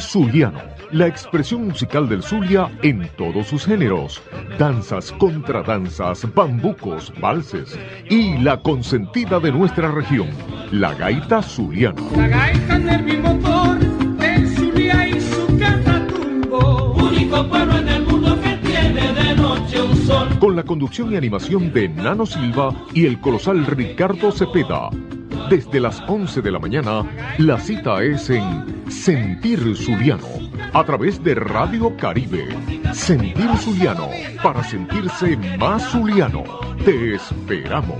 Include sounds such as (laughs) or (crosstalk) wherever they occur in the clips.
Zuliano, la expresión musical del Zulia en todos sus géneros, danzas, contradanzas, bambucos, valses y la consentida de nuestra región, la gaita zuliana. La gaita motor Zulia y su único pueblo en el mundo que tiene de noche un sol. Con la conducción y animación de Nano Silva y el colosal Ricardo Cepeda. Desde las 11 de la mañana, la cita es en Sentir Zuliano, a través de Radio Caribe. Sentir Zuliano, para sentirse más zuliano. Te esperamos.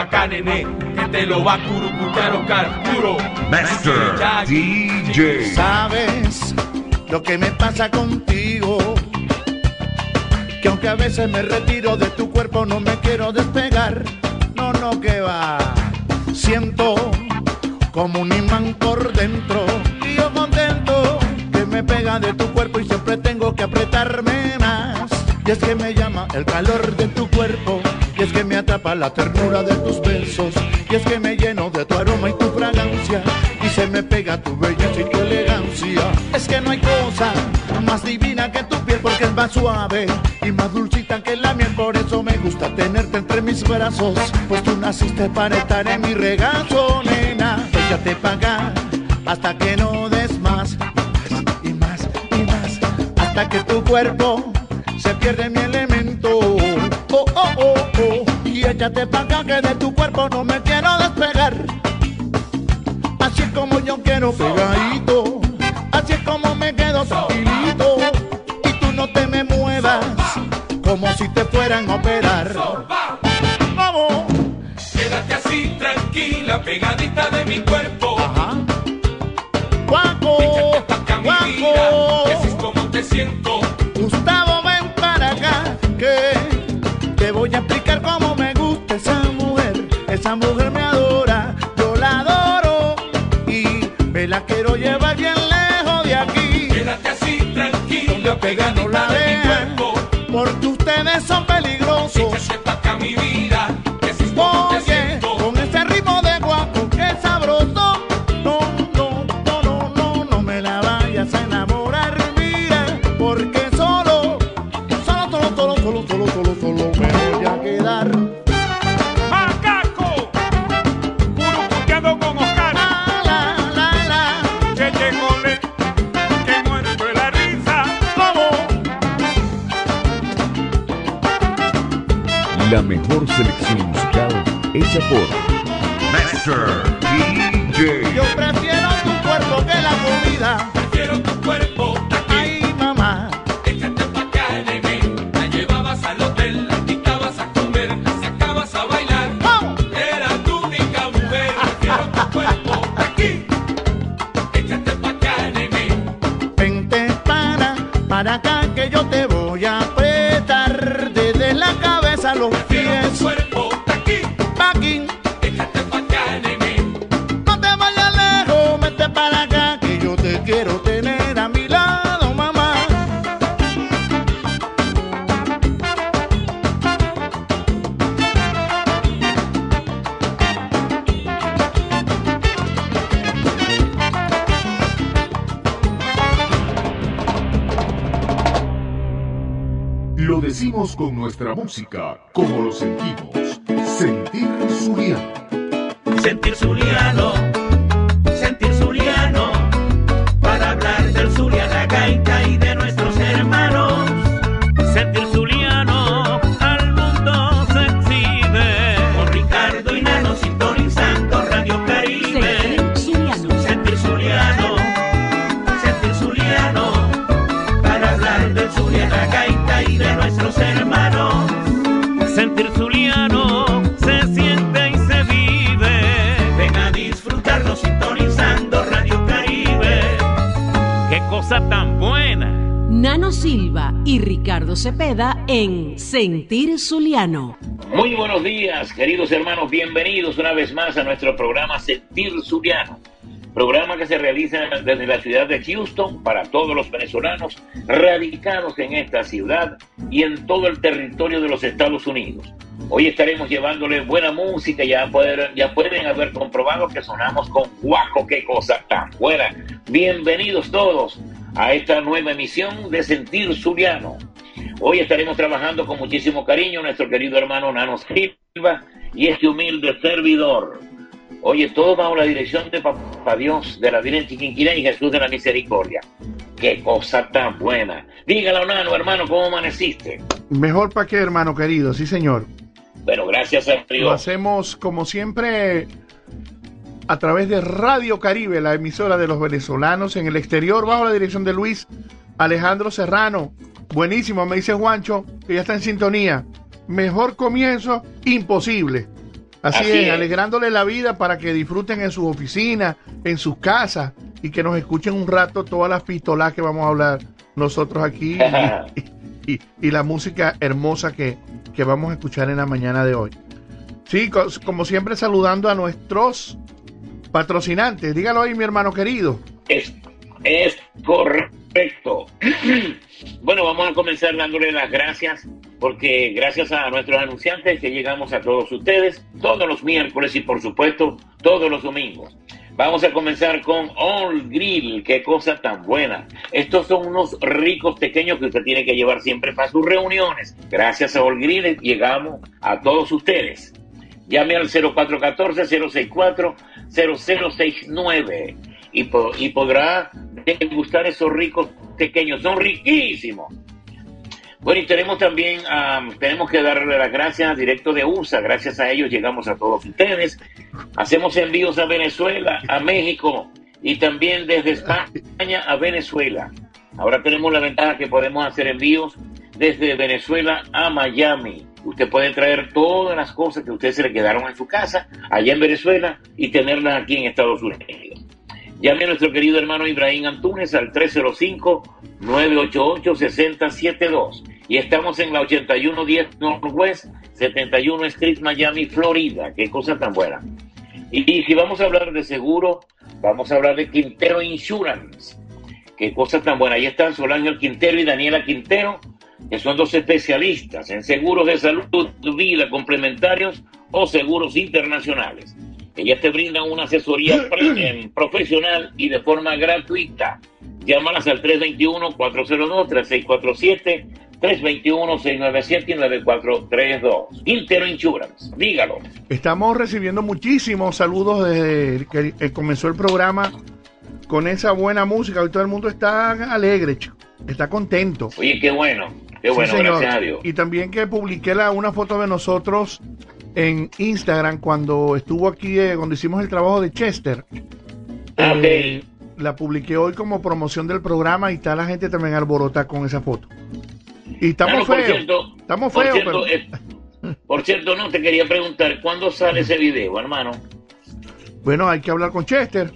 acá, nene, que te lo va a curucutar Oscar Master DJ. ¿Sabes lo que me pasa contigo? Que aunque a veces me retiro de tu cuerpo, no me quiero despegar. No, no, que va. Siento como un imán por dentro. Y yo contento que me pega de tu cuerpo y siempre tengo que apretarme más. Y es que me llama el calor de tu cuerpo y es que me atrapa la ternura de tus besos Y es que me lleno de tu aroma y tu fragancia Y se me pega tu belleza y tu elegancia. Es que no hay cosa más divina que tu piel Porque es más suave y más dulcita que la miel. Por eso me gusta tenerte entre mis brazos Pues tú naciste para estar en mi regazo, nena. Déjate pagar hasta que no des más Y más, y más Hasta que tu cuerpo se pierde mi elemento. Échate pa' acá que de tu cuerpo no me quiero despegar. Así es como yo quiero pegadito. Así es como me quedo tranquilito. Y tú no te me muevas como si te fueran a operar. Vamos. Quédate así tranquila, pegadita de mi cuerpo la de a los pies. Nuestra música, En Sentir Zuliano. Muy buenos días, queridos hermanos. Bienvenidos una vez más a nuestro programa Sentir Zuliano. Programa que se realiza desde la ciudad de Houston para todos los venezolanos radicados en esta ciudad y en todo el territorio de los Estados Unidos. Hoy estaremos llevándole buena música, ya pueden, ya pueden haber comprobado que sonamos con guaco, qué cosa tan buena. Bienvenidos todos a esta nueva emisión de Sentir Zuliano. Hoy estaremos trabajando con muchísimo cariño nuestro querido hermano Nano Silva y este humilde servidor. Oye, todo bajo la dirección de Papá Dios, de la Virgen Chiquinquirá y Jesús de la Misericordia. Qué cosa tan buena. Dígalo, Nano, hermano, ¿cómo amaneciste? Mejor para qué, hermano querido, sí señor. Bueno, gracias a Lo Dios. hacemos como siempre a través de Radio Caribe, la emisora de los venezolanos en el exterior, bajo la dirección de Luis Alejandro Serrano. Buenísimo, me dice Juancho, que ya está en sintonía. Mejor comienzo, imposible. Así, Así es, es. alegrándole la vida para que disfruten en sus oficinas, en sus casas y que nos escuchen un rato todas las pistolas que vamos a hablar nosotros aquí (laughs) y, y- y la música hermosa que, que vamos a escuchar en la mañana de hoy. Sí, co- como siempre saludando a nuestros patrocinantes. Dígalo ahí, mi hermano querido. Es, es correcto. (clears throat) bueno, vamos a comenzar dándole las gracias porque gracias a nuestros anunciantes que llegamos a todos ustedes todos los miércoles y por supuesto todos los domingos. Vamos a comenzar con All Grill, qué cosa tan buena. Estos son unos ricos pequeños que usted tiene que llevar siempre para sus reuniones. Gracias a All Grill llegamos a todos ustedes. Llame al 0414-064-0069 y, po- y podrá degustar esos ricos pequeños. Son riquísimos. Bueno, y tenemos también, am, tenemos que darle las gracias directo de USA. Gracias a ellos llegamos a todos ustedes. Hacemos envíos a Venezuela, a México y también desde España a Venezuela. Ahora tenemos la ventaja que podemos hacer envíos desde Venezuela a Miami. Usted puede traer todas las cosas que a usted se le quedaron en su casa, allá en Venezuela, y tenerlas aquí en Estados Unidos. Llame a nuestro querido hermano Ibrahim Antunes al 305-988-6072. Y estamos en la 8110 Northwest, 71 Street, Miami, Florida. Qué cosa tan buena. Y, y si vamos a hablar de seguro, vamos a hablar de Quintero Insurance. qué cosa tan buena. Ahí están Solange Quintero y Daniela Quintero, que son dos especialistas en seguros de salud, vida complementarios o seguros internacionales. Ellas te brindan una asesoría profesional y de forma gratuita. Llámalas al 321-402-3647, 321-697 y 9432. Quintero Insurance, dígalo. Estamos recibiendo muchísimos saludos desde que eh, comenzó el programa con esa buena música. Hoy todo el mundo está alegre, chico. está contento. Oye, qué bueno, qué Sí, bueno, señor. gracias a Dios. Y también que publiqué la, una foto de nosotros en Instagram cuando estuvo aquí, eh, cuando hicimos el trabajo de Chester. Ah, Eh, La publiqué hoy como promoción del programa y está la gente también alborota con esa foto. Y estamos Claro, por feos. cierto, Estamos por feos, cierto, pero... eh, por cierto, no te quería preguntar, ¿cuándo sale ese video, hermano? Bueno, hay que hablar con Chester.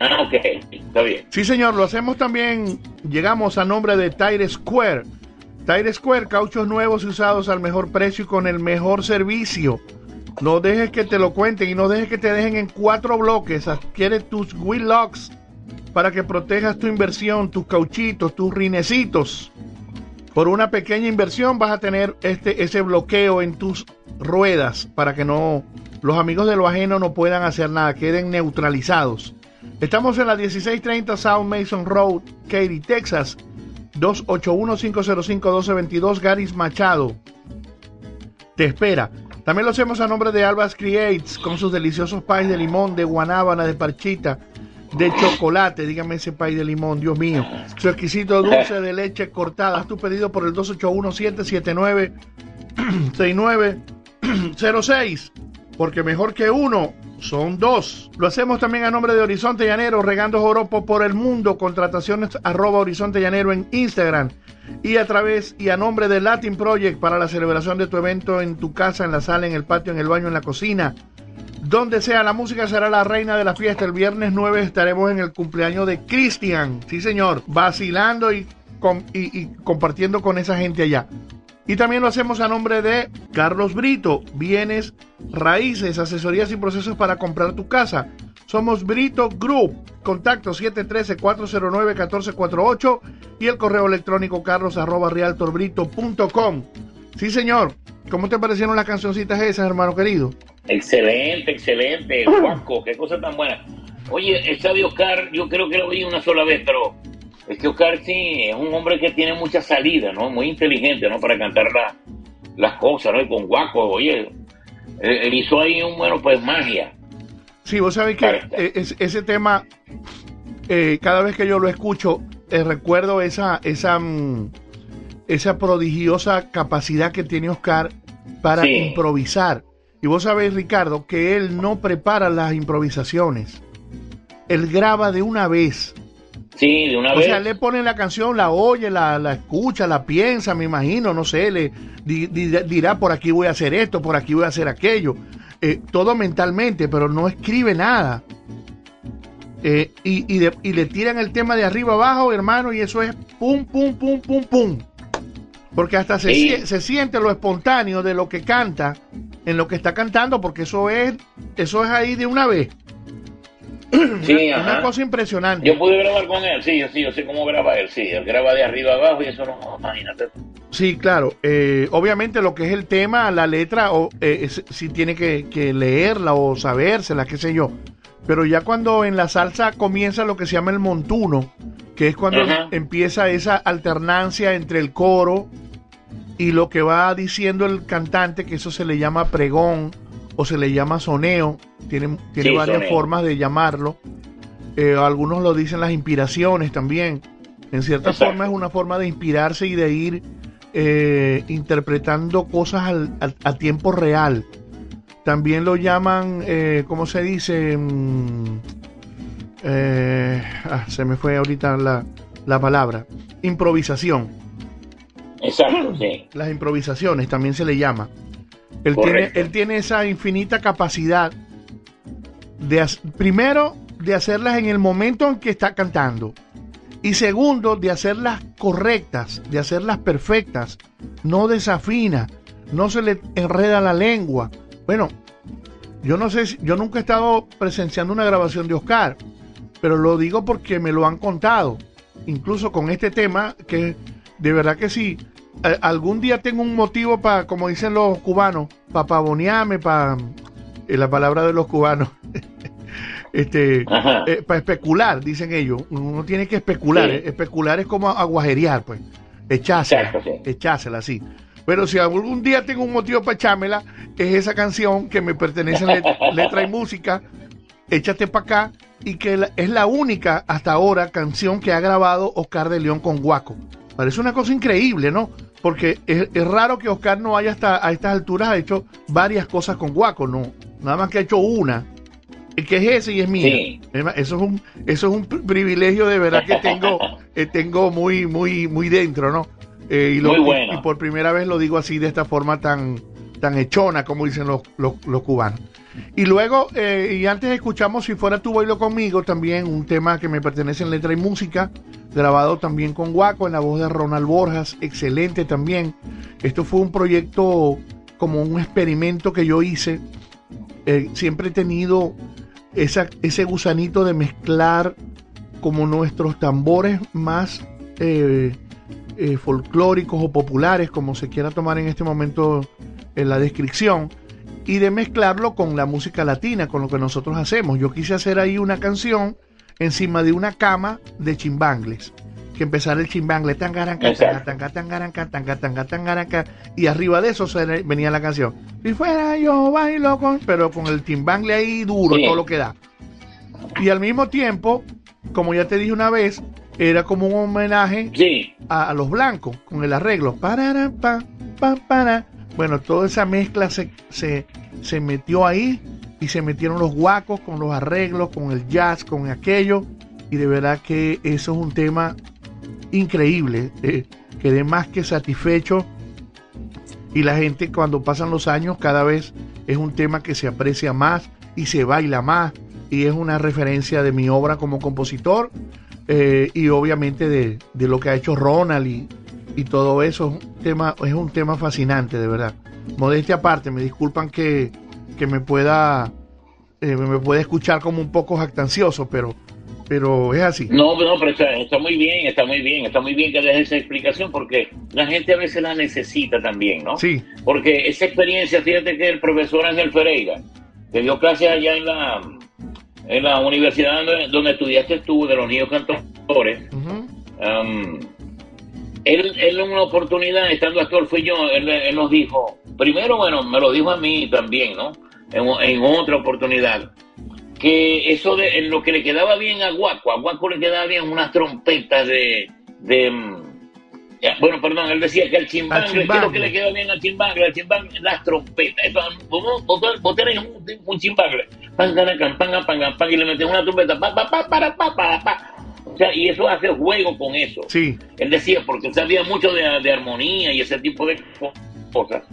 Ah, ok, está bien. Sí, señor, lo hacemos también. Llegamos a nombre de Tire Square. Tire Square, cauchos nuevos y usados al mejor precio y con el mejor servicio. No dejes que te lo cuenten y no dejes que te dejen en cuatro bloques. Adquiere tus wheel locks para que protejas tu inversión, tus cauchitos, tus rinecitos. Por una pequeña inversión vas a tener este, ese bloqueo en tus ruedas para que no los amigos de lo ajeno no puedan hacer nada, queden neutralizados. Estamos en la 1630 South Mason Road, Katy, Texas. 281-505-1222 Garis Machado. Te espera. También lo hacemos a nombre de Albas Creates con sus deliciosos pies de limón, de guanábana, de parchita, de chocolate. Dígame ese pie de limón, Dios mío. Su exquisito dulce de leche cortada. Haz tu pedido por el 281-779-6906. (clears throat) Porque mejor que uno son dos. Lo hacemos también a nombre de Horizonte Llanero, regando joropo por el mundo. Contrataciones arroba Horizonte Llanero en Instagram. Y a través y a nombre de Latin Project para la celebración de tu evento en tu casa, en la sala, en el patio, en el baño, en la cocina. Donde sea, la música será la reina de la fiesta. El viernes 9 estaremos en el cumpleaños de Cristian. Sí, señor. Vacilando y, com- y- y compartiendo con esa gente allá. Y también lo hacemos a nombre de Carlos Brito, bienes raíces, asesorías y procesos para comprar tu casa. Somos Brito Group. Contacto 713-409-1448 y el correo electrónico carlos arroba realtorbrito.com. Sí, señor. ¿Cómo te parecieron las cancioncitas esas, hermano querido? Excelente, excelente, (laughs) Juanco, qué cosa tan buena. Oye, esta de Oscar, yo creo que lo vi una sola vez, pero es que Oscar sí es un hombre que tiene mucha salida, ¿no? Muy inteligente, ¿no? Para cantar la- las cosas, ¿no? Y con Guaco, oye, él, él hizo ahí un, bueno, pues magia. Sí, vos sabés que eh, es- ese tema, eh, cada vez que yo lo escucho, eh, recuerdo esa, esa, mm, esa prodigiosa capacidad que tiene Oscar para Sí. improvisar. Y vos sabés, Ricardo, que él no prepara las improvisaciones. Él graba de una vez. Sí, de una O vez. sea, le pone la canción, la oye, la, la escucha, la piensa, me imagino, no sé, le di- di- dirá por aquí voy a hacer esto, por aquí voy a hacer aquello. Eh, todo mentalmente, pero no escribe nada. Eh, y, y de- y le tiran el tema de arriba abajo, hermano, y eso es pum, pum, pum, pum, pum. Porque hasta se, Sí. se siente lo espontáneo de lo que canta en lo que está cantando, porque eso es, eso es ahí de una vez. (clears throat) Sí, Una cosa impresionante. Yo pude grabar con él, sí, yo sí, yo sé cómo graba él, sí. Él graba de arriba abajo y eso no, imagínate. Sí, claro. Eh, obviamente lo que es el tema, la letra, o eh, es- sí tiene que, que leerla o sabérsela, qué sé yo. Pero ya cuando en la salsa comienza lo que se llama el montuno, que es cuando Ajá. empieza esa alternancia entre el coro y lo que va diciendo el cantante, que eso se le llama pregón o se le llama soneo, tiene, tiene Sí, varias soneo. formas de llamarlo. Eh, algunos lo dicen las inspiraciones también. En cierta Exacto. forma es una forma de inspirarse y de ir eh, interpretando cosas al- a tiempo real. También lo llaman, eh, ¿cómo se dice? Mm, ah, se me fue ahorita la, la palabra. Improvisación. Exacto, sí. Las improvisaciones también se le llama. Él tiene, él tiene esa infinita capacidad de, primero, de hacerlas en el momento en que está cantando. Y segundo, de hacerlas correctas, de hacerlas perfectas. No desafina, no se le enreda la lengua. Bueno, yo no sé, si- yo nunca he estado presenciando una grabación de Oscar, pero lo digo porque me lo han contado. Incluso con este tema, que de verdad que sí, algún día tengo un motivo para, como dicen los cubanos, para pavonearme, para la palabra de los cubanos. (laughs) este Ajá. para especular, dicen ellos. Uno tiene que especular. Sí. eh, Especular es como aguajerear, pues. Echársela. Exacto, sí. Echársela, sí. Pero si algún día tengo un motivo para echármela, es esa canción que me pertenece en let- (laughs) letra y música, Échate para acá, y que la- es la única hasta ahora canción que ha grabado Oscar de León con Guaco. Parece una cosa increíble, ¿no? Porque es, es raro que Oscar no haya hasta a estas alturas ha hecho varias cosas con Guaco, no. Nada más que ha hecho una, que es ese y es mía. Sí. Eso es un, eso es un pri- privilegio de verdad que tengo, (laughs) eh, tengo muy, muy, muy dentro, ¿no? Eh, y, lo- Muy y- bueno. y por primera vez lo digo así de esta forma tan, tan hechona, como dicen los, los, los cubanos. Y luego, eh, y antes escuchamos Si fuera tu bailo conmigo, también un tema que me pertenece en letra y música, grabado también con Guaco, en la voz de Ronald Borjas, excelente también. Esto fue un proyecto como un experimento que yo hice. Eh, siempre he tenido ese gusanito de mezclar como nuestros tambores más eh, eh, folclóricos o populares, como se quiera tomar en este momento en la descripción, y de mezclarlo con la música latina, con lo que nosotros hacemos. Yo quise hacer ahí una canción encima de una cama de chimbangles. Que empezara el chimbangle, tangaranca, tangaranca, tanga, tanga, tangaranca, y arriba de eso se venía la canción. Si fuera yo bailo con, pero con el timbangle ahí duro, Sí. todo lo que da. Y al mismo tiempo, como ya te dije una vez, era como un homenaje Sí, a, a los blancos con el arreglo. Parara, pa, pa, para. Bueno, toda esa mezcla se, se, se metió ahí y se metieron los guacos con los arreglos, con el jazz, con aquello. Y de verdad que eso es un tema increíble. eh, quedé más que satisfecho. Y la gente cuando pasan los años cada vez es un tema que se aprecia más y se baila más. Y es una referencia de mi obra como compositor eh, y obviamente de, de lo que ha hecho Ronald y, y todo eso. Es un tema, es un tema fascinante, de verdad. Modestia aparte, me disculpan que, que me pueda eh, me pueda escuchar como un poco jactancioso, pero, pero es así. no, no, pero está, está muy bien, está muy bien, está muy bien que dejes esa explicación porque la gente a veces la necesita también, ¿no? Sí, Porque esa experiencia, fíjate que el profesor Ángel Ferreira, que dio clases allá en la, en la universidad donde, donde estudiaste tú, de los niños cantores, Um, él, él en una oportunidad, estando actor fui yo, él, él nos dijo, primero, bueno, me lo dijo a mí también, ¿no? En, en otra oportunidad, que eso de en lo que le quedaba bien a Guaco, a Guaco le quedaba bien unas trompetas de, de ya, bueno, perdón, él decía que al chimbangle, ¿qué es lo que le queda bien al chimbangle? Al chimbangle, las trompetas. Vos, tenés un, un chimbangle, pan, pan, pan, y le metes una trompeta, pa, pa, pa, para, pa, pa, pa. O sea, y eso hace juego con eso. sí, Él decía, porque sabía mucho de, de armonía y ese tipo de co- cosas.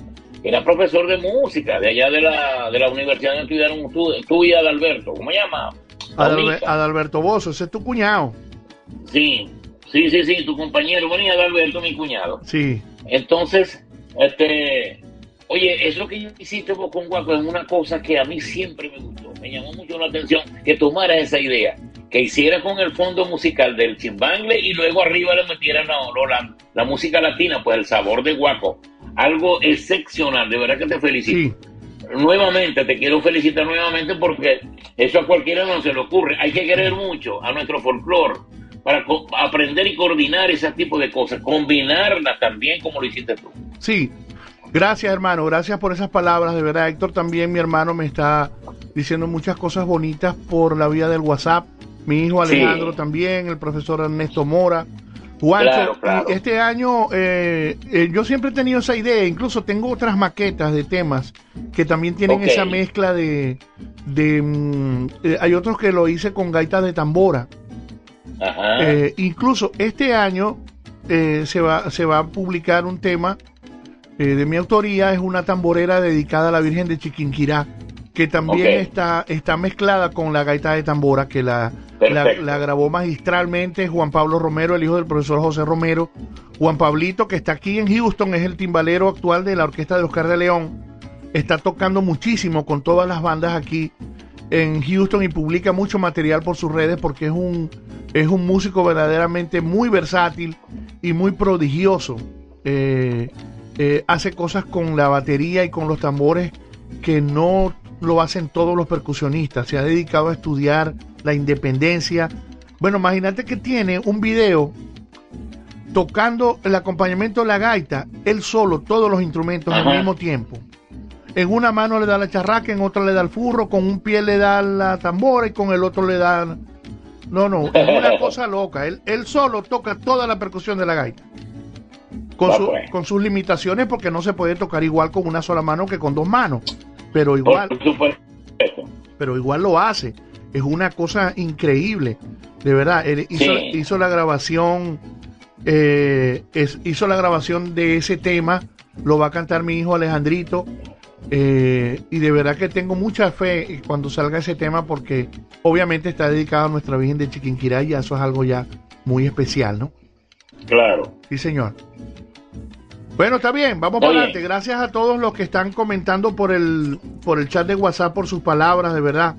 Era profesor de música, de allá de la, de la universidad donde estudiaron tú, tú y Adalberto. ¿Cómo se llama? Adalbe-. Adalberto Bozo, ese es tu cuñado. Sí, sí, sí, sí, tu compañero. Bueno, y Adalberto, mi cuñado. Sí, Entonces, este, oye, eso que hiciste vos con Guaco es una cosa que a mí siempre me gustó, me llamó mucho la atención que tomaras esa idea, que hiciera con el fondo musical del chimbangle y luego arriba le metieran la, la, la música latina, pues el sabor de Guaco, algo excepcional, de verdad que te felicito. sí, Nuevamente, te quiero felicitar nuevamente porque eso a cualquiera no se le ocurre. Hay que querer mucho a nuestro folclore para aprender y coordinar ese tipo de cosas, combinarlas también como lo hiciste tú. sí. Gracias, hermano. Gracias por esas palabras. De verdad, Héctor también, mi hermano, me está diciendo muchas cosas bonitas por la vía del WhatsApp. Mi hijo Sí. Alejandro también, el profesor Ernesto Mora. Juancho, Claro, claro. este año eh, eh, yo siempre he tenido esa idea, incluso tengo otras maquetas de temas que también tienen esa mezcla de... de mm, eh, hay otros que lo hice con gaitas de tambora. Ajá. Incluso este año se, va, se va a publicar un tema de mi autoría, es una tamborera dedicada a la Virgen de Chiquinquirá, que también está, está mezclada con la gaita de tambora, que la, la grabó magistralmente Juan Pablo Romero, el hijo del profesor José Romero. Juan Pablito, que está aquí en Houston, es el timbalero actual de la orquesta de Oscar de León. Está tocando muchísimo con todas las bandas aquí. en Houston y publica mucho material por sus redes porque es un, es un músico verdaderamente muy versátil y muy prodigioso. Eh, eh, hace cosas con la batería y con los tambores que no lo hacen todos los percusionistas. Se ha dedicado a estudiar la independencia. Bueno, imagínate que tiene un video tocando el acompañamiento de la gaita, él solo, todos los instrumentos al Ajá. mismo tiempo. En una mano le da la charraca, en otra le da el furro, con un pie le da la tambora y con el otro le da... No, no, es una (laughs) cosa loca. Él, él solo toca toda la percusión de la gaita. Con, su- pues. con sus limitaciones porque no se puede tocar igual con una sola mano que con dos manos. Pero igual, pero igual lo hace. Es una cosa increíble. De verdad, él hizo, Sí. hizo la grabación, eh, es- hizo la grabación de ese tema, lo va a cantar mi hijo Alejandrito. eh, y de verdad que tengo mucha fe cuando salga ese tema porque obviamente está dedicado a nuestra Virgen de Chiquinquirá y eso es algo ya muy especial, ¿no? Claro. Sí, señor. Bueno, está bien, vamos para adelante. Gracias a todos los que están comentando por el, por el chat de WhatsApp, por sus palabras, de verdad.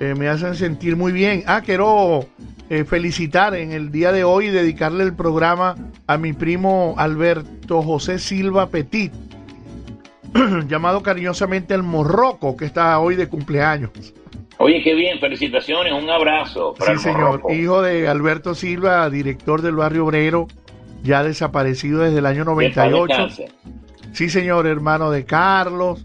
Eh, me hacen sentir muy bien. Ah, quiero eh, felicitar en el día de hoy y dedicarle el programa a mi primo Alberto José Silva Petit, (clears throat) llamado cariñosamente el Morroco, que está hoy de cumpleaños. Oye, qué bien, felicitaciones, un abrazo para Sí, el señor. Morroco. Hijo de Alberto Silva, director del barrio obrero, ya desaparecido desde el año Que en paz 98. descanse. Sí, señor, hermano de Carlos,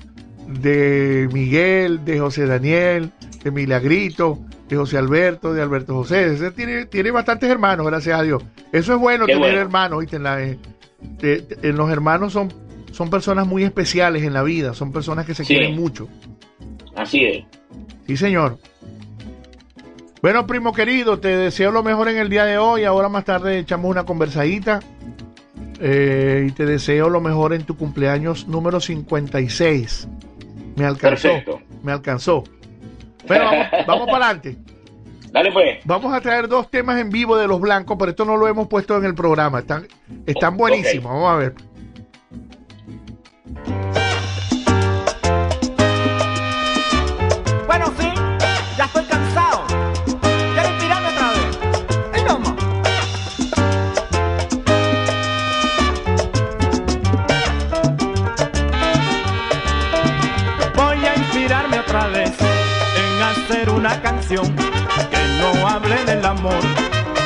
de Miguel, de José Daniel, de Milagrito, de José Alberto, de Alberto José. Ese tiene, tiene bastantes hermanos, gracias a Dios. Eso es bueno Qué tener bueno. hermanos, ¿viste? En, la- eh, en los hermanos son, son personas muy especiales en la vida, son personas que se Sí. quieren mucho. Así es. Sí, señor. Bueno, primo querido, te deseo lo mejor en el día de hoy. Ahora más tarde echamos una conversadita. Eh, y te deseo lo mejor en tu cumpleaños número 56. Me alcanzó. Perfecto. Me alcanzó. Bueno, vamos, (laughs) vamos para adelante. Dale pues. Vamos a traer dos temas en vivo de los blancos, pero esto no lo hemos puesto en el programa. Están, están buenísimos. Vamos a ver. Una canción que no hable del amor,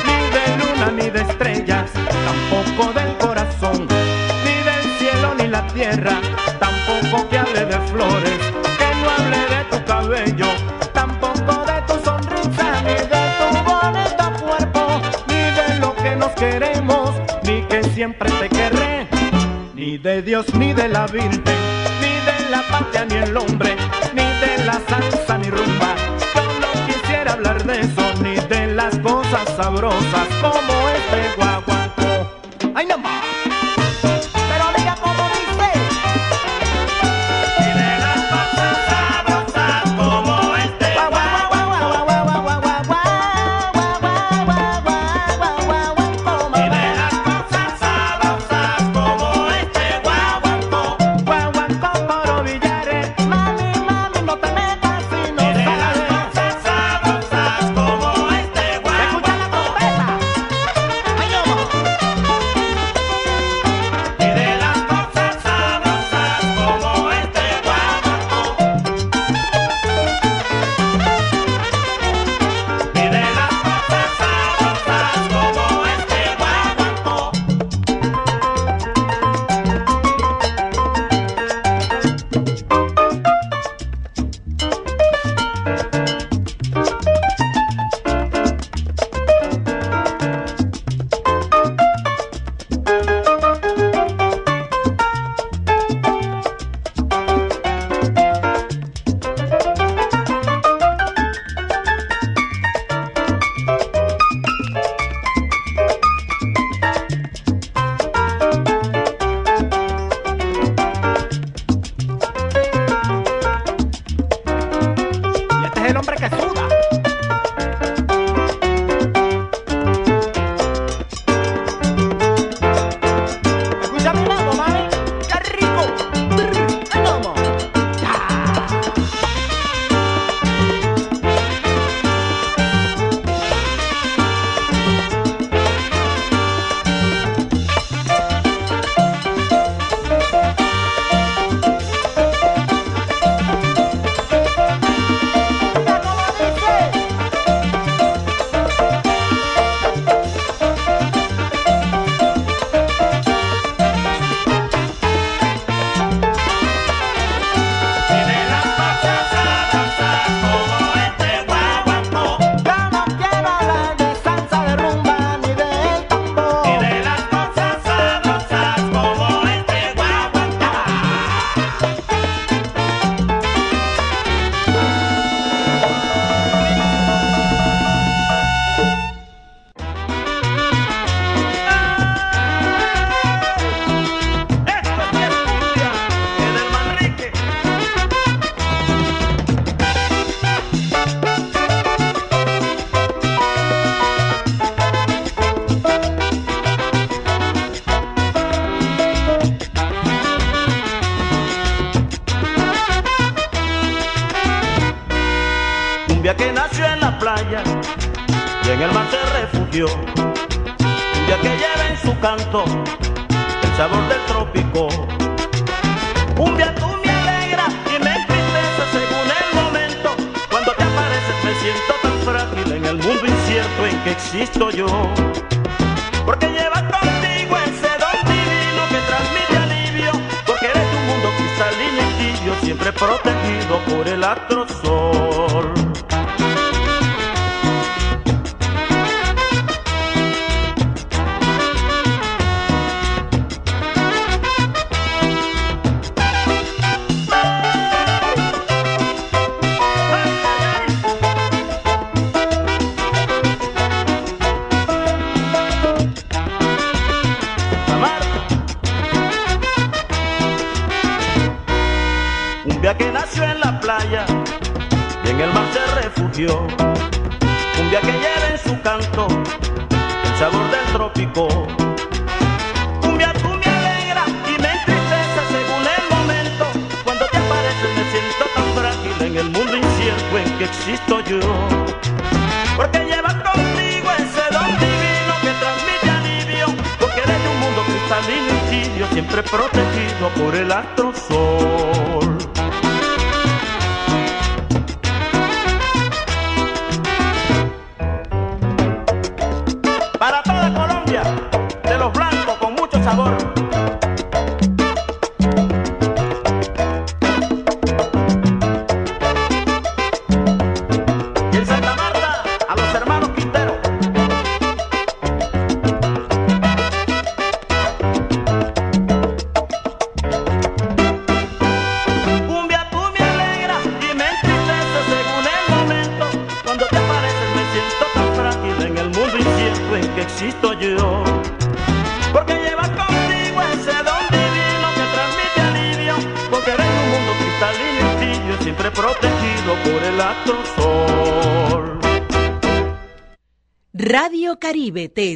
ni de luna ni de estrellas, tampoco del corazón, ni del cielo ni la tierra, tampoco que hable de flores, que no hable de tu cabello, tampoco de tu sonrisa, ni de tu bonito cuerpo, ni de lo que nos queremos, ni que siempre te querré, ni de Dios ni de la Virgen, ni de la patria ni el hombre, ni de la salsa ni rumba. Hablar de eso, ni de las cosas sabrosas como este guaguancó. ¡Ay, no!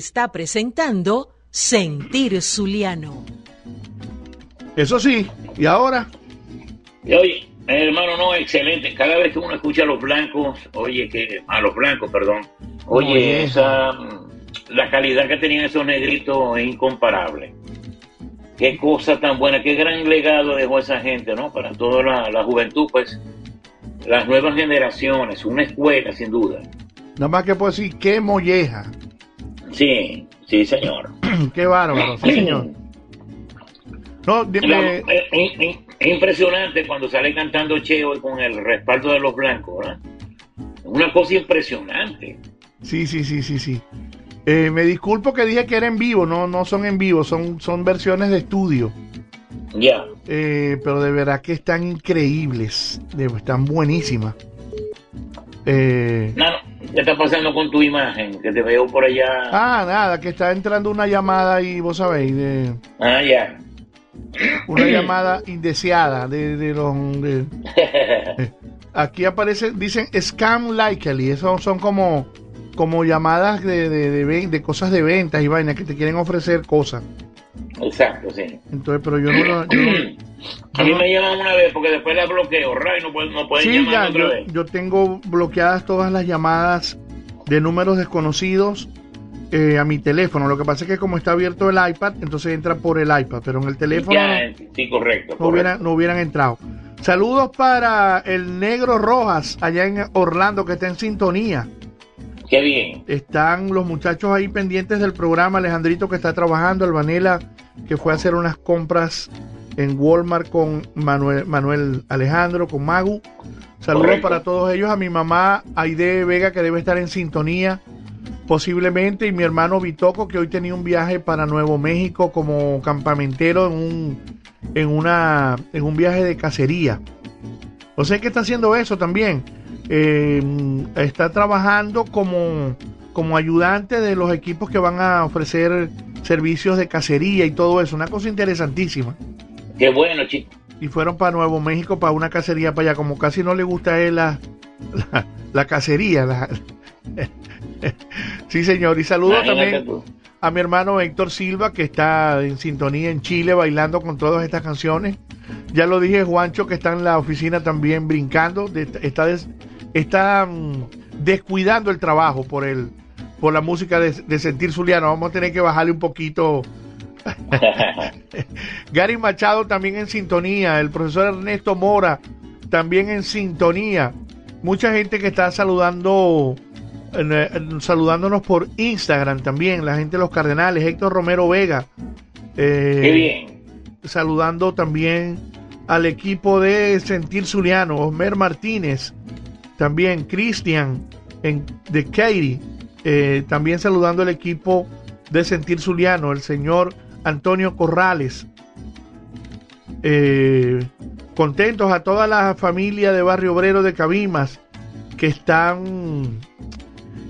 Está presentando Sentir Zuliano. Eso sí, y ahora, Y oye, hermano, no, excelente. Cada vez que uno escucha a los blancos, oye, que a los blancos, perdón, oye, Oye. esa, mm, la calidad que tenían esos negritos es incomparable. Qué cosa tan buena, qué gran legado dejó esa gente, ¿no? Para toda la, la juventud, pues, las nuevas generaciones, una escuela, sin duda. nada más que puedo decir, qué molleja, Sí, sí, señor. (clears throat) qué bárbaro, sí, señor. (clears throat) No, dime, es impresionante cuando sale cantando Cheo con el respaldo de los blancos, ¿verdad? Una cosa impresionante. sí, sí, sí, sí, sí. Eh, me disculpo que dije que era en vivo, no, no son en vivo, son, son versiones de estudio. Ya. Eh, pero de verdad que están increíbles, están buenísimas. Eh, No, no, ¿qué está pasando con tu imagen? Que te veo por allá. ah, nada, que está entrando una llamada ahí, vos sabéis, de, Ah, ya. una llamada indeseada de, de los... de- (laughs) aquí aparece, dicen scam likely, eso son como, como llamadas de, de, de de cosas de ventas y vainas que te quieren ofrecer cosas. Exacto, sí. Entonces, pero yo no... lo- yo (clears throat) A mí me llaman una vez porque después la bloqueo, Ray, no pueden, no pueden Sí, llamar ya, otra yo, vez. yo tengo bloqueadas todas las llamadas de números desconocidos eh, a mi teléfono. Lo que pasa es que como está abierto el iPad, entonces entra por el iPad, pero en el teléfono Ya, sí, correcto. no, correcto. hubieran, no hubieran entrado. Saludos para el Negro Rojas, allá en Orlando, que está en sintonía. Qué bien. Están los muchachos ahí pendientes del programa, Alejandrito que está trabajando, Albanela que fue a hacer unas compras en Walmart con Manuel, Manuel Alejandro, con Magu. Saludos Correcto. para todos ellos, a mi mamá Aide Vega que debe estar en sintonía posiblemente y mi hermano Vitoco que hoy tenía un viaje para Nuevo México como campamentero en un, en una, en un viaje de cacería. O sea que está haciendo eso también. Eh, está trabajando como, como ayudante de los equipos que van a ofrecer servicios de cacería y todo eso. Una cosa interesantísima. Qué bueno, chico. Y fueron para Nuevo México para una cacería para allá. Como casi no le gusta a él la, la, la cacería. la- (laughs) sí, señor. Y Imagínate también tú. a mi hermano Héctor Silva, que está en sintonía en Chile bailando con todas estas canciones. Ya lo dije, Juancho, que está en la oficina también brincando. de- está des- está mm, descuidando el trabajo por el por la música de, de Sentir Zuliano. Vamos a tener que bajarle un poquito. (laughs) Gary Machado también en sintonía, el profesor Ernesto Mora también en sintonía. Mucha gente que está saludando, saludándonos por Instagram también, la gente de los Cardenales, Héctor Romero Vega. eh, Qué bien. saludando también al equipo de Sentir Zuliano, Osmer Martínez, también Cristian de Katy, eh, también saludando al equipo de Sentir Zuliano, el señor Antonio Corrales. Eh, contentos a toda la familia de Barrio Obrero de Cabimas que están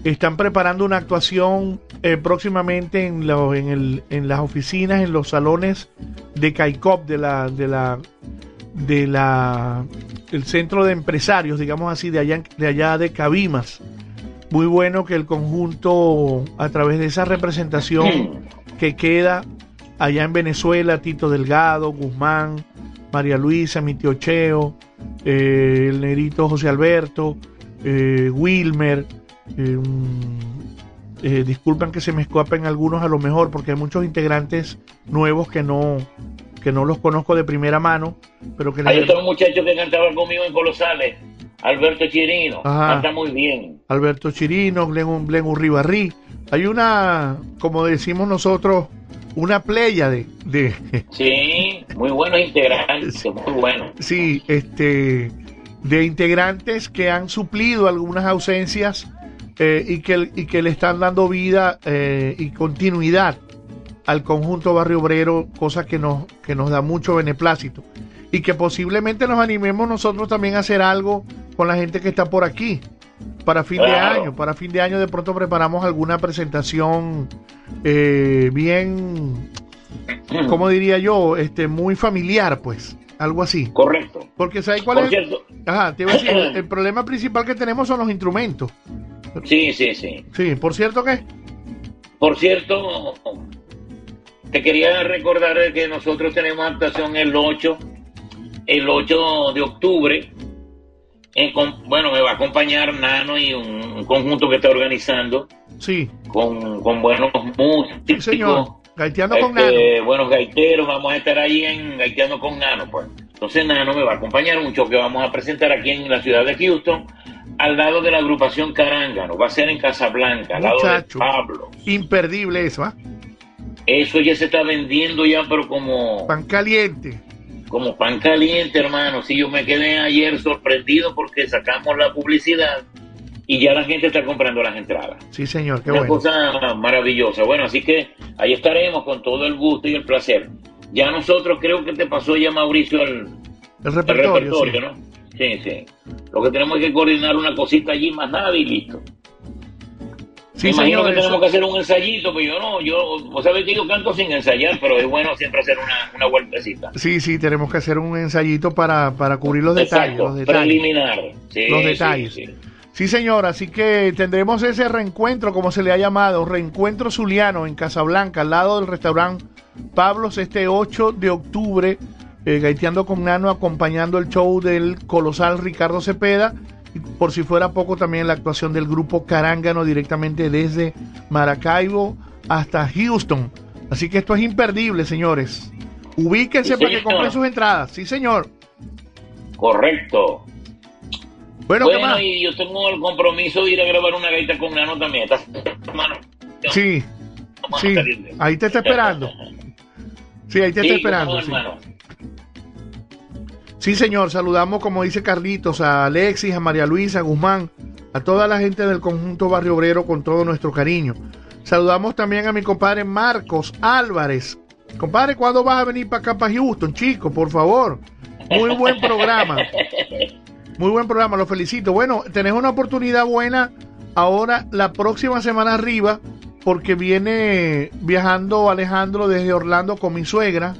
están preparando una actuación eh, próximamente en, en las oficinas, en los salones de CAICOP, de la, de la, de la, el centro de empresarios, digamos así, de allá, de allá de Cabimas. Muy bueno que el conjunto, a través de esa representación que queda allá en Venezuela, Tito Delgado, Guzmán, María Luisa, mi tío Cheo, eh, el negrito José Alberto, eh, Wilmer, eh, eh, disculpen que se me escapen algunos a lo mejor porque hay muchos integrantes nuevos que no que no los conozco de primera mano, pero que está un muchacho que cantaba conmigo en Colosales, Alberto Chirino. Ajá. Canta muy bien. Alberto Chirino, Glen, Glen Urribarri. Hay una, como decimos nosotros, una playa de, de (laughs) Sí, muy buenos integrantes, muy buenos. sí, este, de integrantes que han suplido algunas ausencias eh, y, que, y que le están dando vida eh, y continuidad al conjunto Barrio Obrero, cosa que nos, que nos da mucho beneplácito. Y que posiblemente nos animemos nosotros también a hacer algo con la gente que está por aquí. Para fin de año, para fin de año de pronto preparamos alguna presentación eh, bien, como diría yo, este, muy familiar, pues, algo así. Correcto. Porque ¿sabes cuál Por es? cierto, Ajá, te iba a decir, el, (clears throat) el problema principal que tenemos son los instrumentos. sí, sí, sí. Sí, por cierto que, Por cierto, te quería recordar que nosotros tenemos actuación el 8, el 8 de octubre. En bueno, me va a acompañar Nano y un, un conjunto que está organizando sí, con, con buenos músicos. sí señor, gaiteando con este, Nano. buenos gaiteros, vamos a estar ahí en Gaiteando con Nano, pues. Entonces Nano me va a acompañar un show que vamos a presentar aquí en la ciudad de Houston, al lado de la agrupación Carángano, va a ser en Casablanca, al lado de. Pablo. Imperdible eso, ¿ah? Eso ya se está vendiendo ya, pero como, Pan caliente. como pan caliente, hermano. Sí, yo me quedé ayer sorprendido porque sacamos la publicidad y ya la gente está comprando las entradas. Sí, señor, qué Una bueno. cosa maravillosa. Bueno, así que ahí estaremos con todo el gusto y el placer. Ya nosotros creo que te pasó ya Mauricio el, El el repertorio, repertorio, sí. ¿no? Sí, sí. Lo que tenemos es que coordinar una cosita allí, más nada y listo. Sí, Me imagino señor, que tenemos que hacer un ensayito, pero yo no, yo, vos sabés que yo canto sin ensayar, pero es bueno siempre hacer una, una vueltecita. Sí, sí, tenemos que hacer un ensayito para, para cubrir los detalles. Los detalles. preliminar. Sí, Los sí, detalles. sí. Sí, señor, así que tendremos ese reencuentro, como se le ha llamado, reencuentro zuliano en Casablanca, al lado del restaurante Pablos, este 8 de octubre, eh, gaiteando con Nano, acompañando el show del colosal Ricardo Cepeda, y por si fuera poco también la actuación del grupo Carángano directamente desde Maracaibo hasta Houston. Así que esto es imperdible, señores. Ubíquense Sí, para que compren sus entradas. Sí, señor. Correcto. Bueno, ¿qué Bueno, más? y yo tengo el compromiso de ir a grabar una gaita con Nano también. Esta semana. Sí, sí, ahí te está esperando. Sí, ahí te está esperando. no, sí. Sí, señor, saludamos, como dice Carlitos, a Alexis, a María Luisa, a Guzmán, a toda la gente del conjunto Barrio Obrero con todo nuestro cariño. Saludamos también a mi compadre Marcos Álvarez. Compadre, ¿cuándo vas a venir para acá, para Houston, chico? Por favor. Muy buen programa. Muy buen programa, lo felicito. Bueno, tenés una oportunidad buena ahora, la próxima semana arriba, porque viene viajando Alejandro desde Orlando con mi suegra,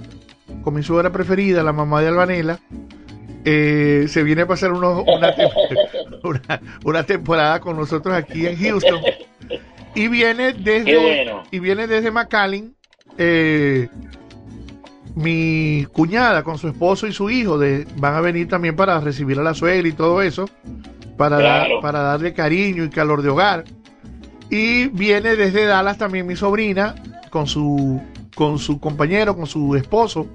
con mi suegra preferida, la mamá de Albanela. Eh, se viene a pasar unos- una, (laughs) una- una temporada con nosotros aquí en Houston. Y viene desde, bueno. y viene desde McAllen, eh, mi cuñada con su esposo y su hijo de, van a venir también para recibir a la suegra y todo eso, para, dar- para darle cariño y calor de hogar. Y viene desde Dallas también mi sobrina con su, con su compañero, con su esposo.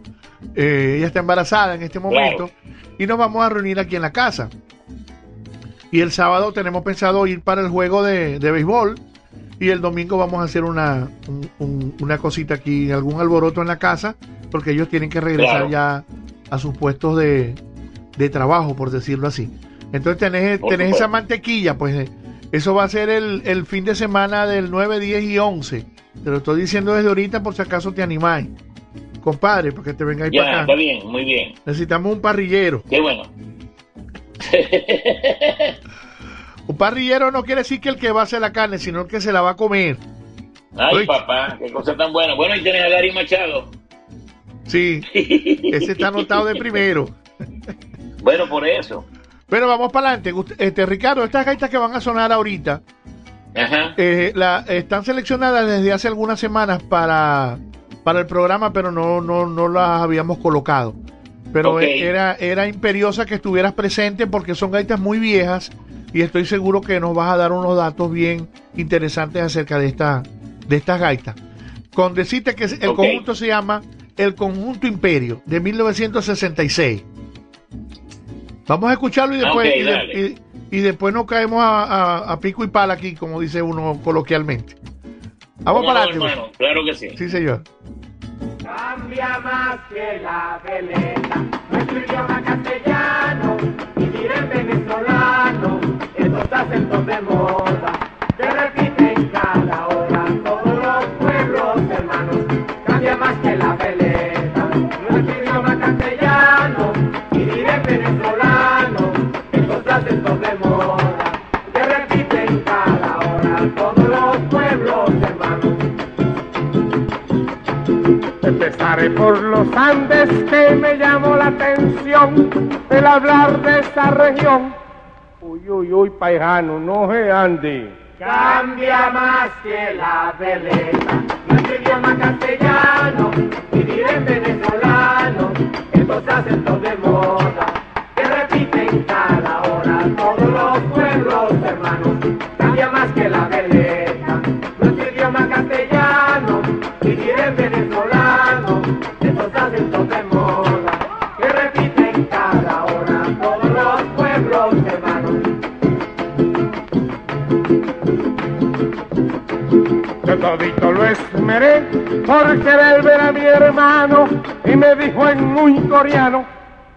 Eh, ella está embarazada en este momento. Y nos vamos a reunir aquí en la casa. Y el sábado tenemos pensado ir para el juego de, de béisbol. Y el domingo vamos a hacer una, un- un- una cosita aquí, algún alboroto en la casa, porque ellos tienen que regresar Claro. ya a sus puestos de, de trabajo, por decirlo así. Entonces tenés, tenés esa mantequilla, pues eh, eso va a ser el, el fin de semana del 9, 10 y 11. Te lo estoy diciendo desde ahorita por si acaso te animáis. Compadre, porque te vengáis Ya, para está acá. bien, muy bien. Necesitamos un parrillero. Qué bueno. (laughs) Un parrillero no quiere decir que el que va a hacer la carne, sino el que se la va a comer. Ay, Uy. papá, qué cosa tan buena. Bueno, y tenés a Gary Machado. Sí, (laughs) ese está anotado de primero. Bueno, por eso. Pero vamos para adelante. Este, Ricardo, estas gaitas que van a sonar ahorita Ajá. eh, la, están seleccionadas desde hace algunas semanas para, para el programa, pero no, no, no las habíamos colocado. Pero eh, era, era imperiosa que estuvieras presente porque son gaitas muy viejas y estoy seguro que nos vas a dar unos datos bien interesantes acerca de, esta, de estas gaitas. Con decirte que el conjunto se llama El Conjunto Imperio de 1966. Vamos a escucharlo y después, y. y- después nos caemos a, a- a pico y pala aquí, como dice uno coloquialmente. Vamos ¿Cómo para adelante. hermano? Claro que sí. Sí, señor. Cambia más que la veleta, nuestro idioma castellano, y diré venezolano, estos acentos de moda, Empezaré por los Andes que me llamó la atención el hablar de esta región. Uy, uy, uy, paisano, no se ande. Cambia más que la veleta, nuestro idioma castellano, y diré venezolano, estos acentos de moda, que repiten cada Yo todito lo esmeré por querer ver a mi hermano y me dijo en muy coreano,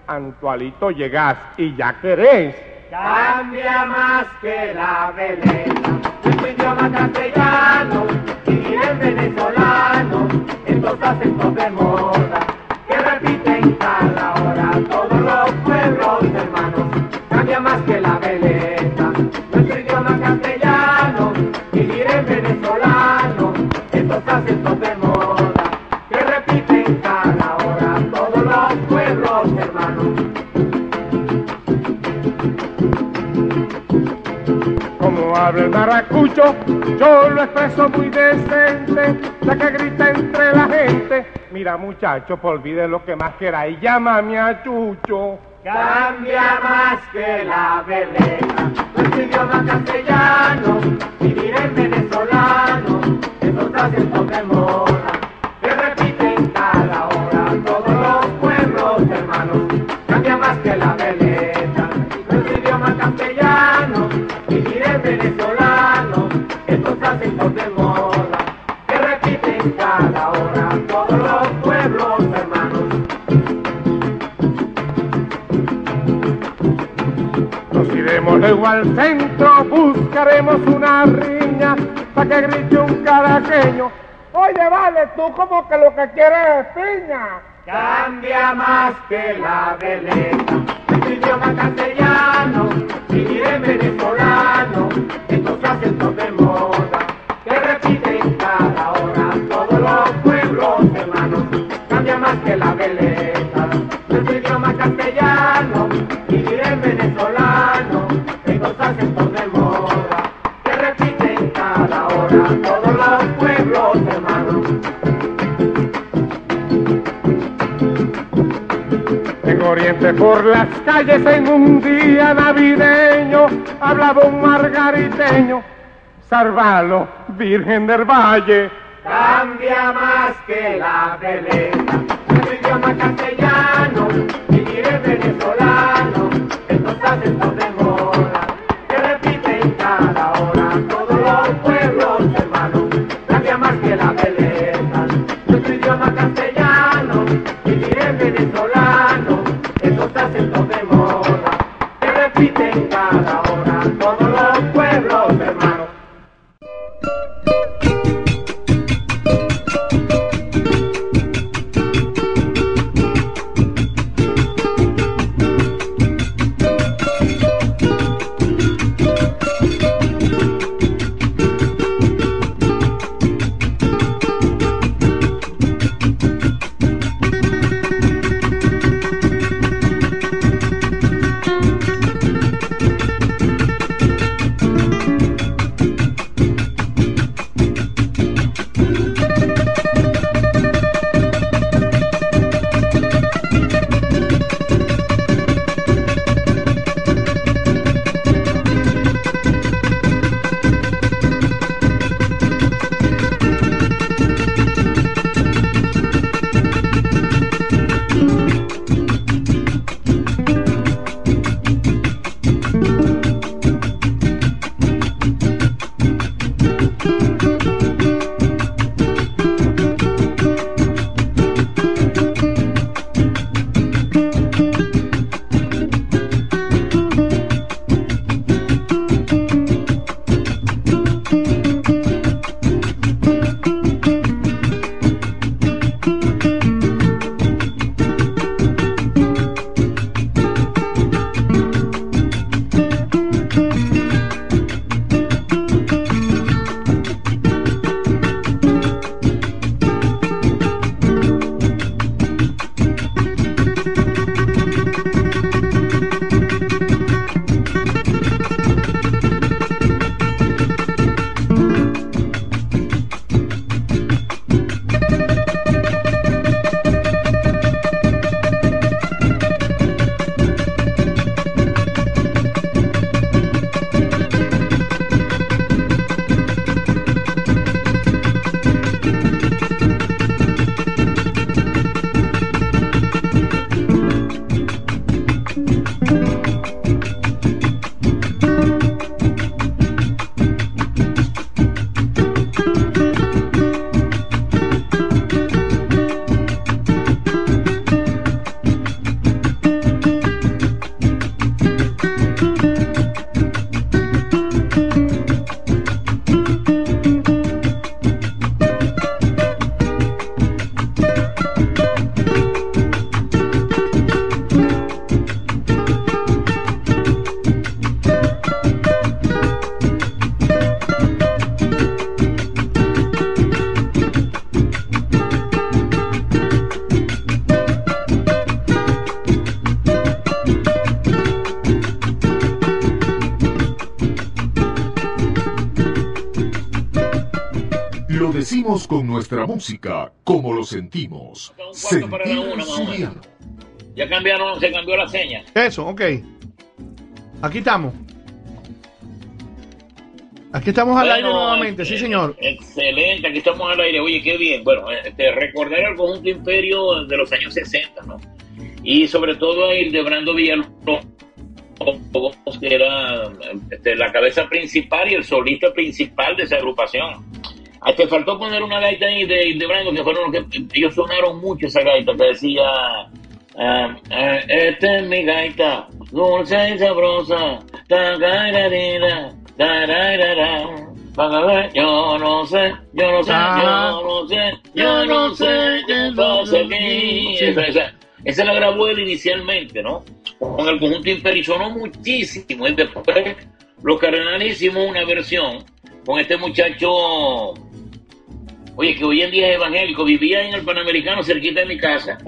Antualito llegás y ya querés. Cambia más que la veleta, nuestro idioma castellano y diré venezolano, estos acentos de moda que repiten cada hora todos los pueblos hermanos. Cambia más que la estos acentos de moda que repiten cada hora todos los pueblos hermanos. Como habla el maracucho, yo lo expreso muy decente, ya que grita entre la gente. Mira muchacho, por olvide lo que más quiera y llámame a Chucho. Cambia más que la veleta, nuestro idioma castellano, y diré venezolano, estos acentos de moda, que repiten cada hora todos los pueblos hermanos. Cambia más que la veleta, nuestro idioma castellano, y diré venezolano, estos acentos de moda, que repiten cada hora todos los pueblos hermanos. Nos iremos luego al centro, buscaremos una riña, que grite un caraqueño. Oye, vale, tú como que lo que quieres es piña. Cambia más que la veleta, nuestro idioma castellano, diré venezolano, estos acentos de moda, que por las calles en un día navideño hablaba un margariteño, Sarvalo, Virgen del Valle. Cambia más que la belleza, música, como lo sentimos. Ya cambiaron, se cambió la seña. Eso, ok. Aquí estamos. Aquí estamos al aire nuevamente, sí eh, señor. Excelente, aquí estamos al aire. Oye, qué bien. Bueno, este, recordar el conjunto imperio de los años 60, ¿no? Y sobre todo a Hildebrando Villalobos, que era este, la cabeza principal y el solista principal de esa agrupación. Ah, te faltó poner una gaita ahí de Hildebrando, que fueron los que ellos sonaron mucho esa gaita, que decía, ah, ah, esta es mi gaita, dulce y sabrosa, tagararira, tararara, yo no sé, yo no sé, yo no sé, yo no sé qué pasa aquí. Esa, esa- la grabó él inicialmente, ¿no? Con el conjunto Imperio y sonó muchísimo. Y después los Cardenales hicimos una versión con este muchacho, oye, que hoy en día es evangélico, vivía en el Panamericano cerquita de mi casa.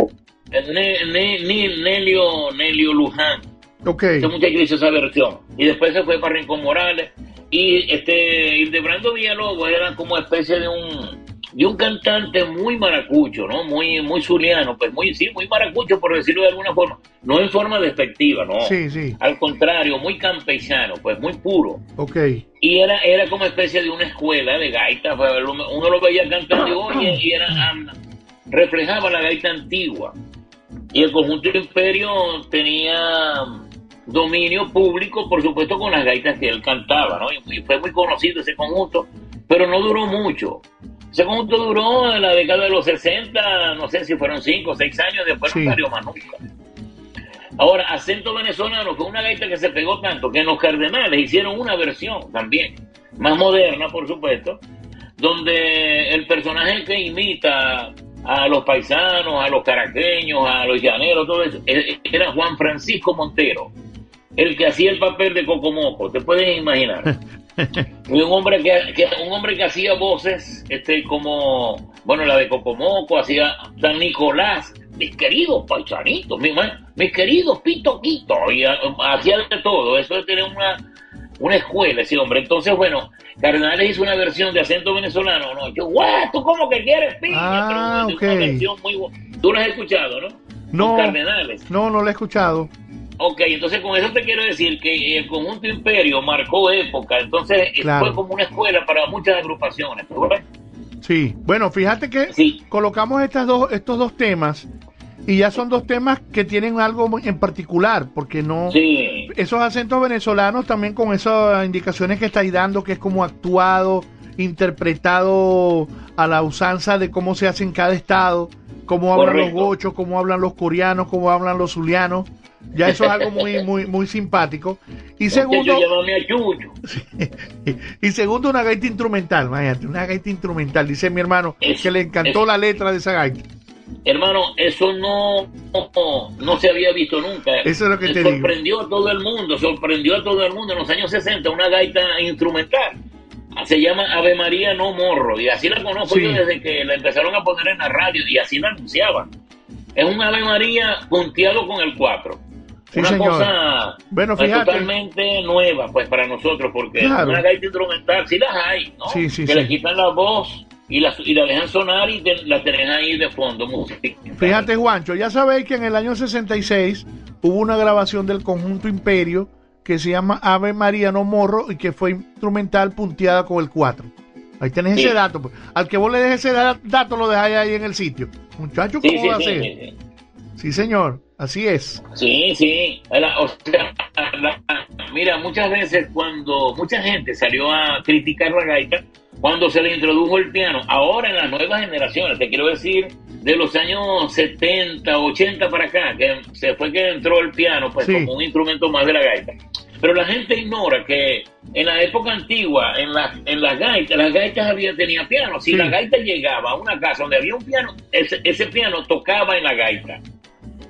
Ne- Ne- Ne- Nelio, Nelio Luján. Ok. Este muchacho hizo esa versión. Y después se fue para Rincón Morales. Y este Hildebrando Villalobos era como especie de un de un cantante muy maracucho, ¿no? Muy, muy zuliano, pues muy, sí, muy maracucho por decirlo de alguna forma. No en forma despectiva, no. Sí, sí. Al contrario, muy campesano, pues muy puro. Ok. Y era, era como especie de una escuela de gaita. pues, Uno lo veía cantando y, oye, y era, reflejaba la gaita antigua. Y el conjunto Imperio tenía dominio público, por supuesto, con las gaitas que él cantaba, ¿no? Y fue muy conocido ese conjunto, pero no duró mucho. Ese conjunto duró en la década de los 60, no sé si fueron 5 o 6 años, después Sí. no salió más nunca. Ahora, acento venezolano fue una gaita que se pegó tanto que en los Cardenales hicieron una versión también, más moderna, por supuesto, donde el personaje que imita a los paisanos, a los caraqueños, a los llaneros, todo eso, e- era Juan Francisco Montero, el que hacía el papel de Cocomoco, te puedes imaginar. (laughs) Un hombre que, que- un hombre que hacía voces este como bueno la de Cocomoco hacía San Nicolás. Mis queridos paisanitos mis, mis queridos pitoquitos y hacía de todo. Eso de tener una una escuela ese hombre. Entonces bueno Cardenales hizo una versión de acento venezolano no yo guau tú cómo que quieres piña Ah, Pero una versión muy tú lo has escuchado no No. Cardenales. No, no lo he escuchado. Ok, entonces con eso te quiero decir que el conjunto Imperio marcó época, entonces eh, Claro. fue como una escuela para muchas agrupaciones. ¿tú ves? Sí. Bueno, fíjate que Sí. colocamos estas dos, estos dos temas y ya son dos temas que tienen algo en particular, porque no... Sí, Esos acentos venezolanos también con esas indicaciones que estáis dando, que es como actuado, interpretado a la usanza de cómo se hace en cada estado, cómo hablan Correcto. los gochos, cómo hablan los coreanos, cómo hablan los zulianos. Ya eso es algo muy, muy, muy simpático. Y segundo, (laughs) y segundo, una gaita instrumental, imagínate, una gaita instrumental. Dice mi hermano Es- que le encantó es- la letra de esa gaita. Hermano, eso no, no, no se había visto nunca. Eso es lo que te digo. sorprendió a todo el mundo, sorprendió a todo el mundo en los años 60, una gaita instrumental. Se llama Ave María No Morro, y así la conozco Sí. yo desde que la empezaron a poner en la radio, y así la anunciaban. Es un Ave María punteado con el 4. Sí, una señor. cosa Bueno, fíjate. totalmente nueva pues para nosotros, porque Claro. una gaita instrumental sí las hay, ¿no? Sí, sí, que le quitan la voz y la, y la dejan sonar y te- la tenés ahí de fondo, música. Fíjate, Juancho, ya sabéis que en el año 66 hubo una grabación del conjunto Imperio que se llama Ave María No Morro y que fue instrumental punteada con el 4. Ahí tenés ese dato. pues. Al que vos le dejes ese da- dato, lo dejáis ahí en el sitio. Muchacho, Sí, ¿cómo va a sí, ser? Sí, señor, así es. Sí, sí. O sea, mira, muchas veces cuando mucha gente salió a criticar la gaita, cuando se le introdujo el piano, ahora en las nuevas generaciones, te quiero decir, de los años 70, 80 para acá, que se fue que entró el piano, pues Sí. como un instrumento más de la gaita. Pero la gente ignora que en la época antigua, en, la, en las gaitas, las gaitas había, tenía piano. Si Sí. la gaita llegaba a una casa donde había un piano, ese, ese piano tocaba en la gaita.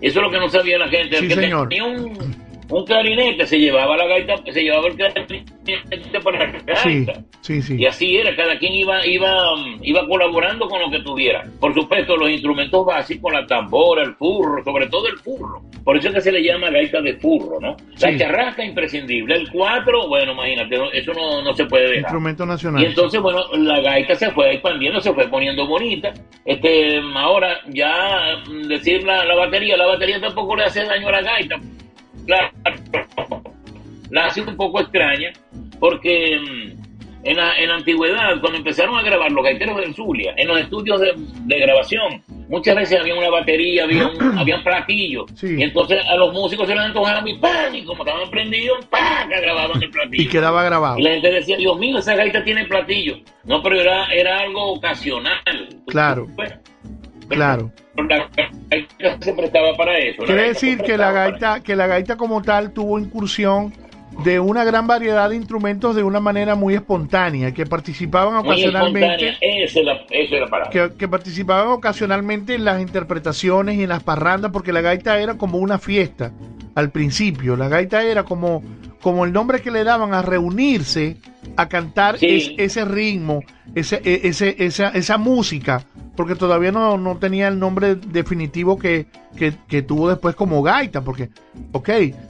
Eso es lo que no sabía la gente. Sí, el que señor. tenía un, un clarinete se llevaba la gaita, se llevaba el clarinete para la Sí, gaita. sí, sí. Y así era, cada quien iba, iba, iba colaborando con lo que tuviera. Por supuesto, los instrumentos básicos, la tambora, el furro, sobre todo el furro. Por eso es que se le llama gaita de furro, ¿no? La Sí. charrasca imprescindible. El cuatro, bueno, imagínate, eso no, no se puede dejar. Instrumento Y nacional. entonces, bueno, la gaita se fue expandiendo, se fue poniendo bonita. Este, ahora ya decir la, la batería, la batería tampoco le hace daño a la gaita. Claro, la hace un poco extraña porque mm, en la, en la antigüedad, cuando empezaron a grabar los gaiteros del Zulia, en los estudios de, de grabación, muchas veces había una batería, había un, (clears throat) habían platillos. Sí. Y entonces a los músicos se les antojaba y ¡pam! Y como estaban prendidos, ¡pam! que grababan el platillo. Y quedaba grabado. Y la gente decía, Dios mío, esa gaita tiene platillo. No, pero era, era algo ocasional. Claro. Pues, Claro. La gaita se prestaba para eso. Quiere decir que la gaita, que la gaita como tal tuvo incursión de una gran variedad de instrumentos de una manera muy espontánea, que participaban ocasionalmente, esa es la, esa es la palabra. que, que participaban ocasionalmente en las interpretaciones y en las parrandas, porque la gaita era como una fiesta al principio. La gaita era como, como el nombre que le daban a reunirse a cantar Sí. es- ese ritmo, ese, e- ese, esa, esa música, porque todavía no, no tenía el nombre definitivo que, que, que tuvo después como gaita, porque, ok,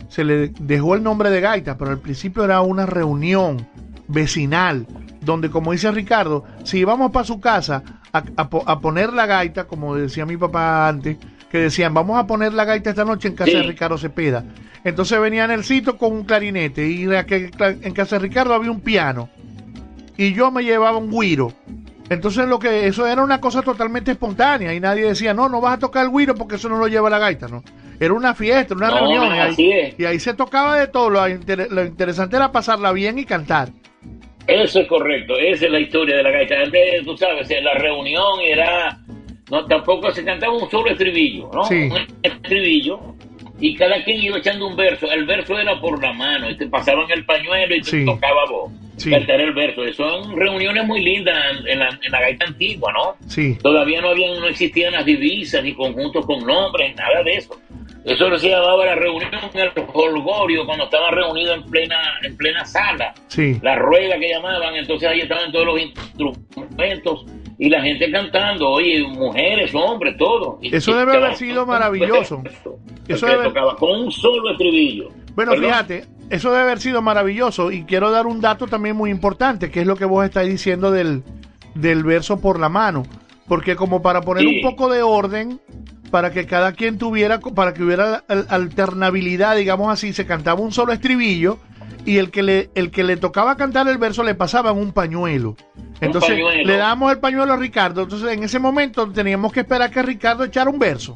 se le dejó el nombre de gaita, pero al principio era una reunión vecinal, donde como dice Ricardo, si íbamos para su casa a, a a poner la gaita, como decía mi papá antes, que decían, vamos a poner la gaita esta noche en casa Sí. de Ricardo Cepeda. Entonces venía Nelsito con un clarinete y en en casa de Ricardo había un piano y yo me llevaba un guiro. Entonces lo que eso era una cosa totalmente espontánea y nadie decía, no, no vas a tocar el guiro porque eso no lo lleva la gaita, ¿no? Era una fiesta, una No, reunión y, ahí, y ahí se tocaba de todo. Lo, inter- lo interesante era pasarla bien y cantar. Eso es correcto, esa es la historia de la gaita. Antes, tú sabes, la reunión era, no, tampoco se cantaba un solo estribillo, ¿no? Sí. Un estribillo y cada quien iba echando un verso. El verso era por la mano y te pasaban el pañuelo y te Sí. tocaba vos Sí. cantar el verso. Son reuniones muy lindas en la, en la gaita antigua, ¿no? Sí, Todavía no habían, no existían las divisas ni conjuntos con nombres, nada de eso. Eso se llamaba la reunión, el holgorio, cuando estaban reunidos en plena, en plena sala sí. la rueda que llamaban, entonces ahí estaban todos los instrumentos y la gente cantando, oye, mujeres, hombres, todo. Y- Eso debe haber sido maravilloso. Eso Eso debe- tocaba con un solo estribillo. Bueno, Perdón. fíjate, eso debe haber sido maravilloso y quiero dar un dato también muy importante, que es lo que vos estáis diciendo del, del verso por la mano, porque como para poner Sí. un poco de orden, para que cada quien tuviera, para que hubiera al- alternabilidad, digamos así, se cantaba un solo estribillo y el que le, el que le tocaba cantar el verso le pasaban un pañuelo. Entonces pañuelo. le damos el pañuelo a Ricardo, entonces en ese momento teníamos que esperar que Ricardo echara un verso.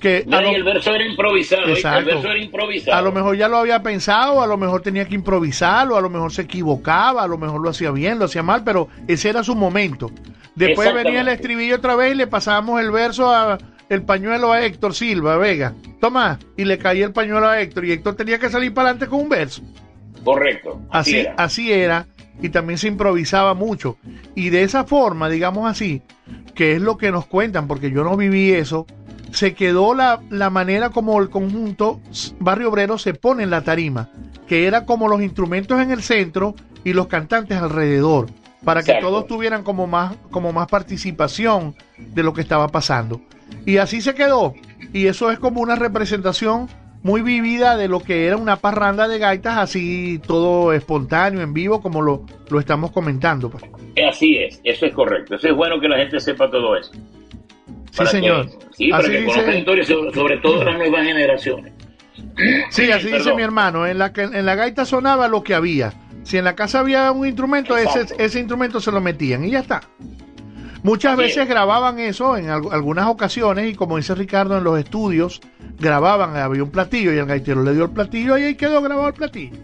Que No, a lo- y el verso era improvisado, ¿oíste? el Exacto. verso era improvisado. a lo mejor ya lo había pensado, a lo mejor tenía que improvisarlo, a lo mejor se equivocaba, a lo mejor lo hacía bien, lo hacía mal, pero ese era su momento. Después venía el estribillo otra vez y le pasábamos el verso a el pañuelo a Héctor Silva, Vega. Toma, y le caía el pañuelo a Héctor y Héctor tenía que salir para adelante con un verso. Correcto, así, Así, era. así era, y también se improvisaba mucho. Y de esa forma, digamos así, que es lo que nos cuentan, porque yo no viví eso, se quedó la, la manera como el conjunto Barrio Obrero se pone en la tarima, que era como los instrumentos en el centro y los cantantes alrededor, para que Exacto. todos tuvieran como más, como más participación de lo que estaba pasando. Y así se quedó, y eso es como una representación muy vivida de lo que era una parranda de gaitas, así todo espontáneo, en vivo, como lo, lo estamos comentando. pues. Así es, eso es correcto. Eso es bueno que la gente sepa todo eso. Sí, Para señor. que- sí, para Así que dice- conozcan historias, sobre, sobre todo las nuevas generaciones. Sí, así dice mi hermano. En la, que- en la gaita sonaba lo que había. Si en la casa había un instrumento, ese, ese instrumento se lo metían y ya está. Muchas veces es. grababan eso en al- algunas ocasiones y como dice Ricardo en los estudios, grababan, había un platillo y el gaitero le dio el platillo y ahí quedó grabado el platillo.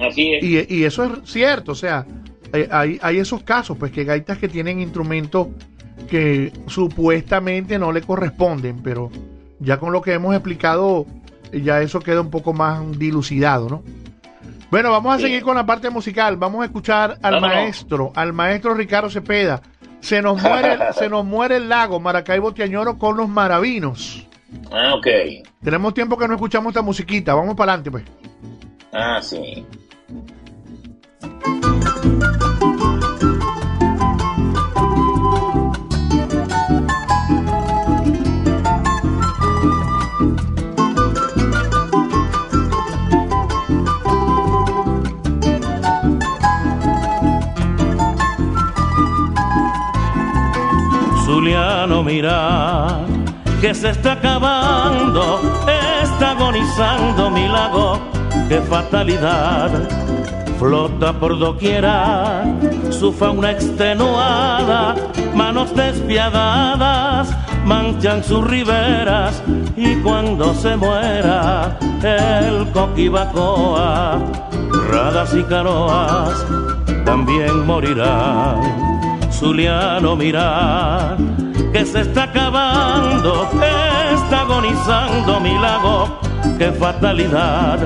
Así es. Y, y eso es cierto, o sea, eh, hay, hay esos casos, pues que gaitas que tienen instrumentos que supuestamente no le corresponden, pero ya con lo que hemos explicado, ya eso queda un poco más dilucidado, ¿no? Bueno, vamos a Sí. seguir con la parte musical, vamos a escuchar al maestro, al maestro Ricardo Cepeda. Se nos muere, (laughs) se nos muere el lago Maracaibo Tiañoro con los maravinos. Ah, ok. Tenemos tiempo que no escuchamos esta musiquita, vamos para adelante pues. Ah, sí. Zuliano, mira que se está acabando, está agonizando mi lago, qué fatalidad. Flota por doquiera su fauna extenuada, manos despiadadas manchan sus riberas y cuando se muera el coquibacoa, radas y canoas también morirán. Zuliano, mira que se está acabando, está agonizando mi lago, qué fatalidad.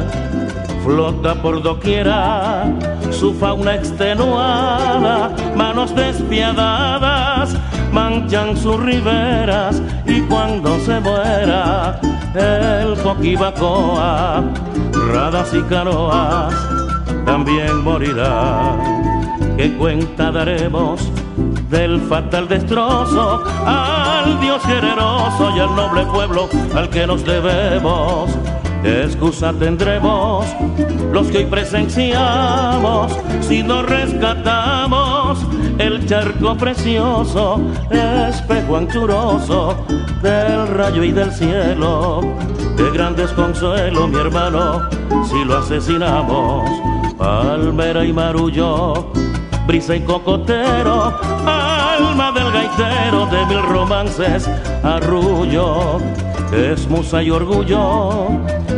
Flota por doquiera su fauna extenuada, manos despiadadas manchan sus riberas y cuando se muera el coquibacoa, radas y canoas también morirán. ¿Qué cuenta daremos del fatal destrozo al Dios generoso y al noble pueblo al que nos debemos? ¿Qué excusa tendremos los que hoy presenciamos si no rescatamos el charco precioso, espejo anchuroso del rayo y del cielo. De gran desconsuelo, mi hermano, si lo asesinamos, palmera y marullo, brisa y cocotero, alma del gaitero de mil romances, arrullo, es musa y orgullo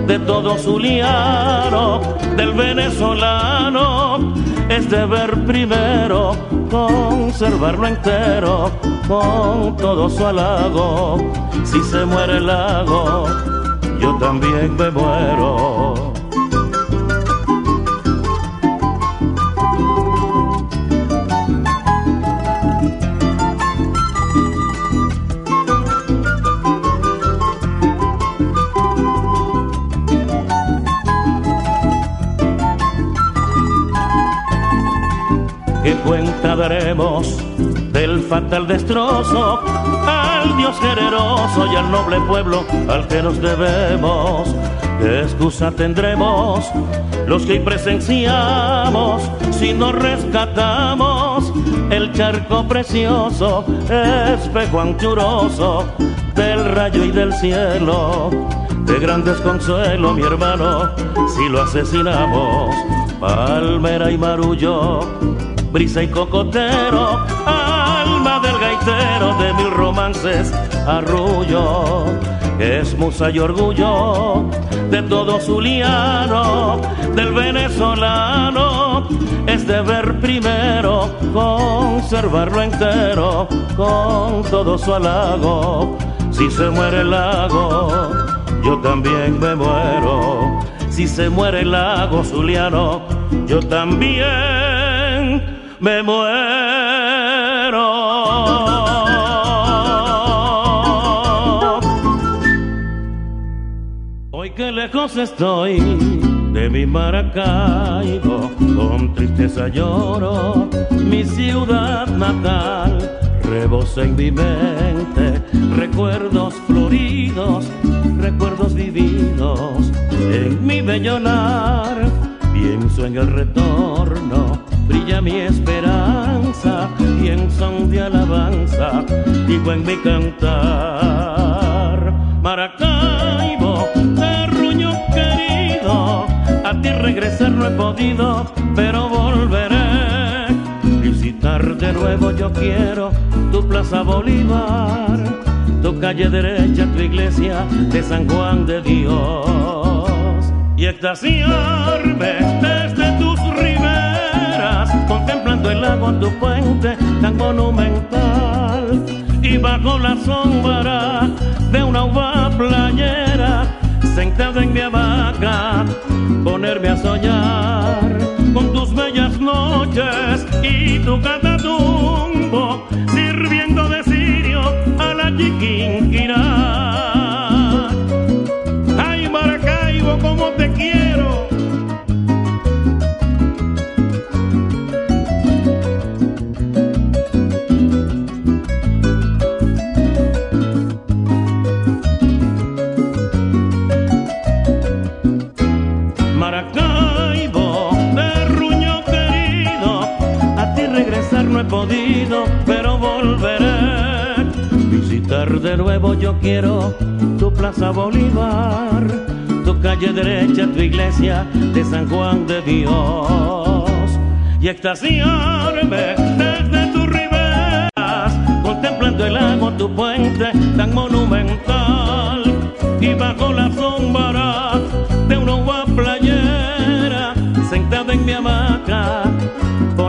de todo Zuliano, del venezolano, es deber primero conservarlo entero con todo su halago. Si se muere el lago, yo también me muero. ¿Qué cuenta daremos del fatal destrozo al Dios generoso y al noble pueblo al que nos debemos? ¿Qué excusa tendremos los que presenciamos si no rescatamos el charco precioso, espejo anchuroso del rayo y del cielo? De gran desconsuelo, mi hermano, si lo asesinamos, palmera y marullo brisa y cocotero, alma del gaitero de mil romances, arrullo, es musa y orgullo de todo Zuliano, del venezolano, es deber primero conservarlo entero con todo su halago. Si se muere el lago, yo también me muero. Si se muere el lago Zuliano, yo también me muero. Hoy que lejos estoy de mi Maracaibo, con tristeza lloro mi ciudad natal. Rebosa en mi mente recuerdos floridos, recuerdos vividos en mi bellonar. Pienso en el retorno brilla mi esperanza y en son de alabanza digo en mi cantar. Maracaibo, terruño querido a ti regresar no he podido pero volveré. Visitar de nuevo yo quiero tu plaza Bolívar tu calle derecha, tu iglesia de San Juan de Dios. Y extasiarme desde contemplando el lago tu puente tan monumental y bajo la sombra de una uva playera sentado en mi hamaca ponerme a soñar con tus bellas noches y tu catatumbo de nuevo yo quiero tu plaza Bolívar, tu calle derecha, tu iglesia de San Juan de Dios. Y extasiarme desde tus riberas, contemplando el lago, tu puente tan monumental. Y bajo la sombra de una uva playera, sentada en mi hamaca,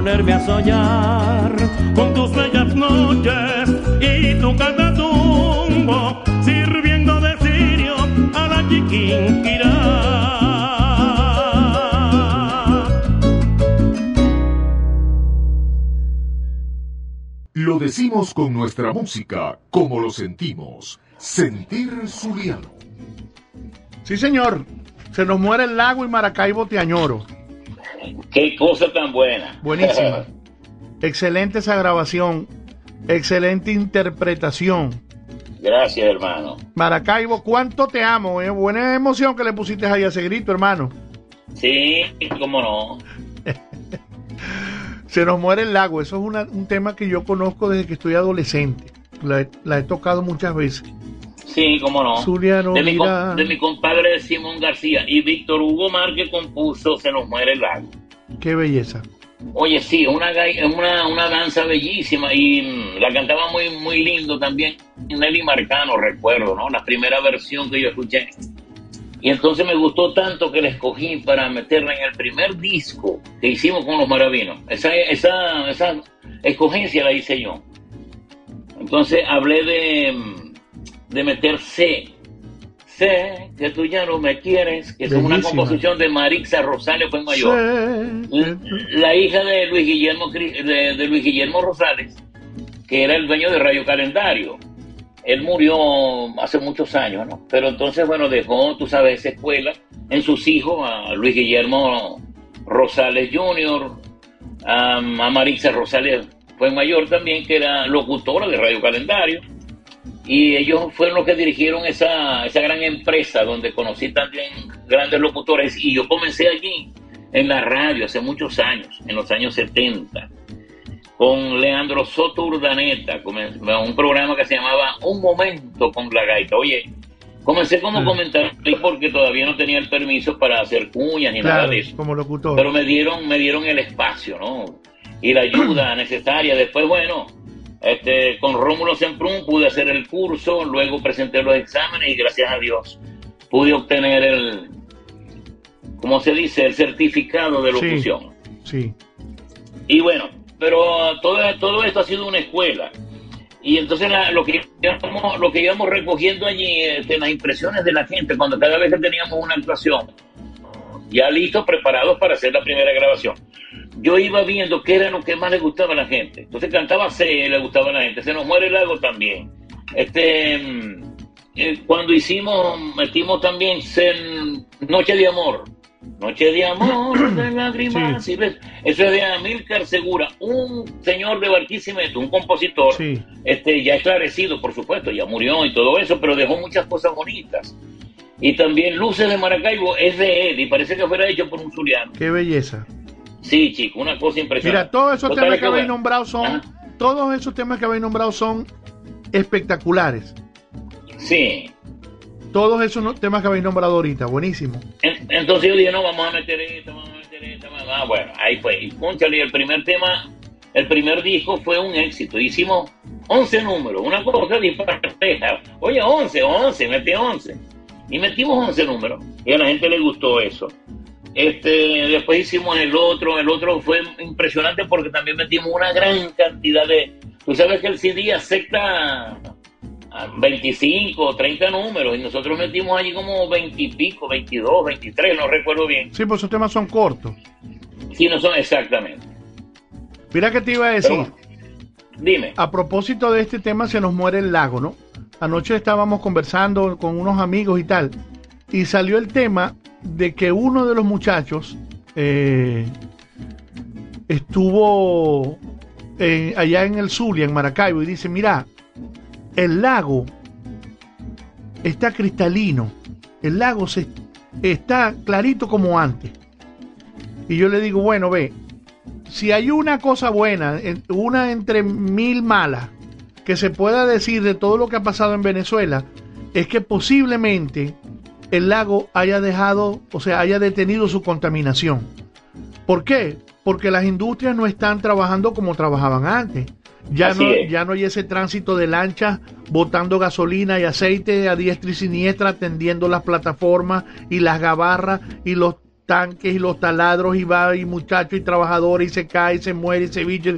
ponerme a soñar con tus bellas noches y tu catatumbo, sirviendo de sirio a la chiquinquirá. Lo decimos con nuestra música, como lo sentimos. Sentir Zuliano. Sí, señor. Se nos muere el lago y Maracaibo te añoro. Qué cosa tan buena. Buenísima. (laughs) Excelente esa grabación. Excelente interpretación. Gracias, hermano. Maracaibo, cuánto te amo. eh. Buena emoción que le pusiste ahí a ese grito, hermano. Sí, cómo no. (laughs) Se nos muere el lago. Eso es una- un tema que yo conozco desde que estoy adolescente. La, la he tocado muchas veces. Sí, cómo no. Zuliano, de, mi, de mi compadre Simón García y Víctor Hugo Márquez compuso Se nos muere el lago. Qué belleza. Oye, sí, una, una, una danza bellísima y mm, la cantaba muy, muy lindo también Nelly Marcano, recuerdo, ¿no? La primera versión que yo escuché. Y entonces me gustó tanto que la escogí para meterla en el primer disco que hicimos con los Maravinos. Esa, esa, esa escogencia la hice yo. Entonces hablé de, mm, de meter C. Sé que tú ya no me quieres, que es una composición de Marixa Rosario fue mayor. La, la hija de Luis Guillermo de, de Luis Guillermo Rosales, que era el dueño de Radio Calendario. Él murió hace muchos años, ¿no? Pero entonces, bueno, dejó, tú sabes, esa escuela en sus hijos, a Luis Guillermo Rosales Jr., a, a Marixa Rosales fue mayor también, que era locutora de Radio Calendario. Y ellos fueron los que dirigieron esa, esa gran empresa donde conocí también grandes locutores. Y yo comencé allí en la radio hace muchos años, en los años 70, con Leandro Soto Urdaneta, un programa que se llamaba Un Momento con la Gaita. Oye, comencé como Mm. comentarista porque todavía no tenía el permiso para hacer cuñas ni nada de eso como locutor. pero me dieron me dieron el espacio no y la ayuda (clears throat) necesaria después bueno este con Rómulo Semprún pude hacer el curso luego presenté los exámenes y gracias a Dios pude obtener el ¿cómo se dice? el certificado de locución Sí. y bueno, pero ah, todo, todo esto ha sido una escuela. Y entonces la- lo, que íbamos, lo que íbamos recogiendo allí, este, las impresiones de la gente, cuando cada vez que teníamos una actuación, ya listos, preparados para hacer la primera grabación. Yo iba viendo qué era lo que más le gustaba a la gente. Entonces cantaba C, le gustaba a la gente. Se nos muere el lago también. Este, mm, eh, cuando hicimos, metimos también Cen- Noche de Amor. Noche de amor, (clears throat) de lágrimas. ves, Eso es de Amílcar Segura, un señor de Barquisimeto, un compositor, Sí. este, ya esclarecido, por supuesto, ya murió y todo eso, pero dejó muchas cosas bonitas. Y también Luces de Maracaibo es de él y parece que fuera hecho por un zuliano. Qué belleza. Sí, chico, una cosa impresionante. Mira, todos esos Total, temas que habéis nombrado son, Ajá. todos esos temas que habéis nombrado son espectaculares. Sí. Todos esos temas que habéis nombrado ahorita, buenísimo. En- Entonces yo dije, no, vamos a meter esto, vamos a meter esto. vamos a- Ah, bueno, ahí fue. Y cónchale, el primer tema, el primer disco fue un éxito. Hicimos 11 números, una cosa dispareja. Oye, 11, 11, metí 11. Y metimos 11 números. Y a la gente le gustó eso. Este, después hicimos el otro, el otro fue impresionante porque también metimos una gran cantidad de... Tú sabes que el CD acepta a 25 o 30 números y nosotros metimos allí como 20 y pico, 22, 23, no recuerdo bien. Sí, pues esos temas son cortos. Sí, no son exactamente. Mira que te iba a decir. Pero, dime. A propósito de este tema, se nos muere el lago, ¿no? Anoche estábamos conversando con unos amigos y tal, y salió el tema de que uno de los muchachos eh, estuvo eh, allá en el Zulia, en Maracaibo, y dice, mira, el lago está cristalino, el lago se, está clarito como antes. Y yo le digo, bueno, ve, si hay una cosa buena, en- una entre mil malas, que se pueda decir de todo lo que ha pasado en Venezuela, es que posiblemente el lago haya dejado, o sea, haya detenido su contaminación. ¿Por qué? Porque las industrias no están trabajando como trabajaban antes. Ya Así no, es. ya no hay ese tránsito de lanchas botando gasolina y aceite a diestra y siniestra, atendiendo las plataformas y las gabarras y los tanques y los taladros y va y muchachos y trabajadores y se cae, y se muere y se villa.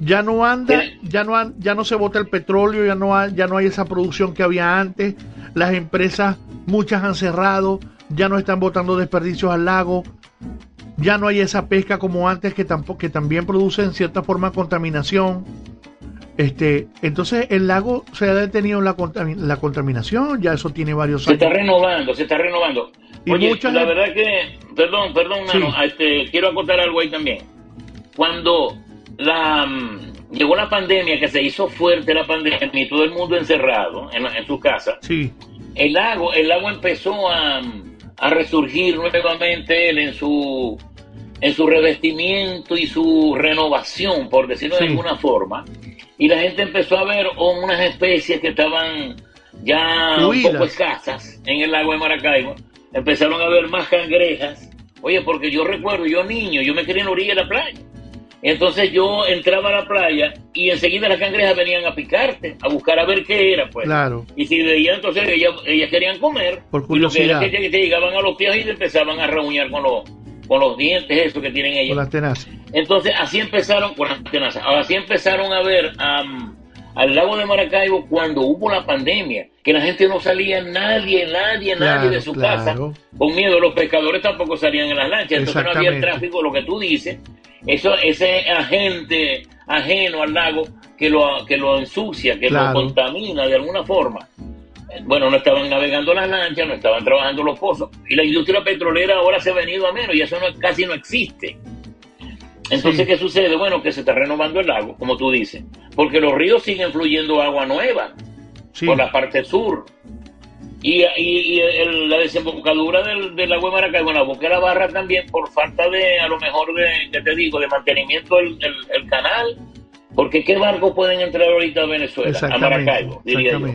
Ya no anda, ya no han- ya no se bota el petróleo, ya no hay, ya no hay esa producción que había antes. Las empresas muchas han cerrado, ya no están botando desperdicios al lago. Ya no hay esa pesca como antes que tampoco que también produce en cierta forma contaminación. Este, entonces el lago se ha detenido la, la contaminación, ya eso tiene varios Se está años. renovando, se está renovando. Y Oye, mucha la gente- verdad que, perdón, perdón, Sí. Nano, este, quiero acotar algo ahí también. Cuando la mm, llegó la pandemia, que se hizo fuerte la pandemia y todo el mundo encerrado en, en su casa, Sí, el lago, el lago empezó a, a resurgir nuevamente él en su en su revestimiento y su renovación, por decirlo de alguna forma, y la gente empezó a ver unas especies que estaban ya un poco escasas en el lago de Maracaibo, empezaron a ver más cangrejas. Oye, porque yo recuerdo, yo niño, yo me quería en la orilla de la playa. Entonces yo entraba a la playa y enseguida las cangrejas venían a picarte, a buscar a ver qué era, pues. Claro. Y si veían, entonces ellas, ellas querían comer. Por Y lo que era curiosidad. que te llegaban a los pies y te empezaban a reuniar con los, con los dientes, eso que tienen Con ellas. las tenaces. Entonces así empezaron, con las tenazas, así empezaron a ver am, al lago de Maracaibo cuando hubo la pandemia, que la gente no salía, nadie, nadie, nadie de su claro. casa, con miedo, los pescadores tampoco salían en las lanchas, entonces no había el tráfico, lo que tú dices, eso, ese agente ajeno al lago que lo, que lo ensucia, que Claro. lo contamina de alguna forma. Bueno, no estaban navegando las lanchas, no estaban trabajando los pozos. Y la industria petrolera ahora se ha venido a menos y eso no, casi no existe. Entonces, Sí. ¿qué sucede? Bueno, que se está renovando el lago, como tú dices, porque los ríos siguen fluyendo agua nueva Sí. por la parte sur. Y, y- y el- la desembocadura del, del lago de Maracaibo, en la boca de la barra también, por falta de, a lo mejor, de, ¿qué te digo, de mantenimiento del el, el canal. Porque ¿qué barcos pueden entrar ahorita a Venezuela? A. Maracaibo, diría yo.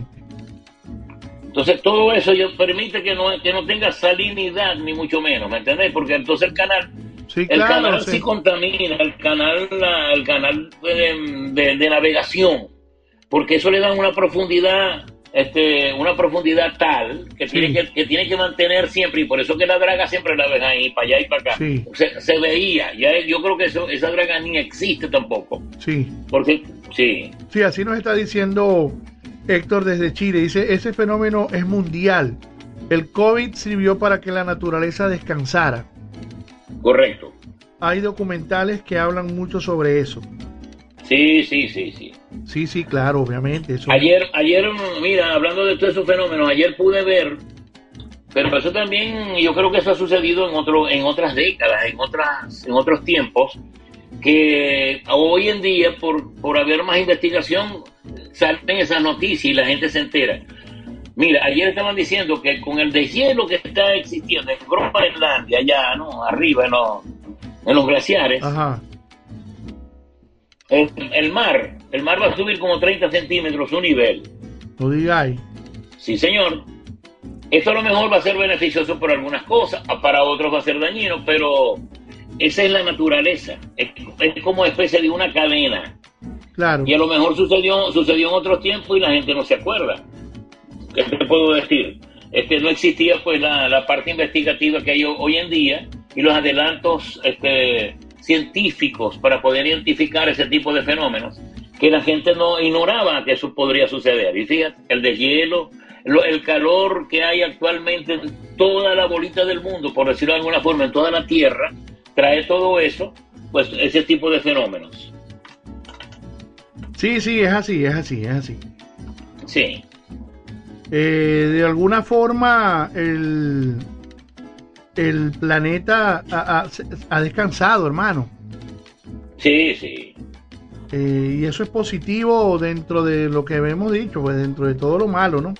Entonces todo eso yo permite que no, que no tenga salinidad, ni mucho menos, ¿me entendés? Porque entonces el canal Sí, el claro. canal sí. sí contamina, el canal, la- el canal de, de- de navegación, porque eso le da una profundidad, este, una profundidad tal que, Sí. tiene que, que tiene que mantener siempre, y por eso que la draga siempre la ven ahí, para allá y para acá. Sí. Se, se veía, ya yo creo que eso, esa draga ni existe tampoco, Sí. porque sí, Sí, así nos está diciendo Héctor desde Chile. Dice, ese fenómeno es mundial. El COVID sirvió para que la naturaleza descansara. Correcto. Hay documentales que hablan mucho sobre eso. Sí, sí, sí, sí. Sí, sí, claro, obviamente. Eso, Ayer, ayer, mira, hablando de todos esos fenómenos, ayer pude ver, pero eso también, yo creo que eso ha sucedido en otro, en otras décadas, en otras, en otros tiempos, que hoy en día, por, por haber más investigación, salen esas noticias y la gente se entera. Mira, ayer estaban diciendo que con el deshielo que está existiendo en Groenlandia, allá, ¿no? Arriba, en los, en los glaciares, Ajá. el, el mar, el mar va a subir como 30 centímetros su nivel. No digáis. Sí, señor. Esto a lo mejor va a ser beneficioso por algunas cosas, para otros va a ser dañino, pero esa es la naturaleza. Es, es como especie de una cadena. Claro. Y a lo mejor sucedió, sucedió en otros tiempos y la gente no se acuerda. ¿Qué te puedo decir? Es que no existía pues la, la parte investigativa que hay ho- hoy en día y los adelantos este, científicos para poder identificar ese tipo de fenómenos que la gente no ignoraba que eso podría suceder. Y fíjate, el deshielo, lo- el calor que hay actualmente en toda la bolita del mundo, por decirlo de alguna forma, en toda la Tierra, trae todo eso, pues ese tipo de fenómenos. Sí, sí, es así, es así, es así. Sí. Eh, de alguna forma, el, el planeta ha, ha- ha descansado, hermano. Sí, sí. Eh, y eso es positivo dentro de lo que hemos dicho, pues dentro de todo lo malo, ¿no?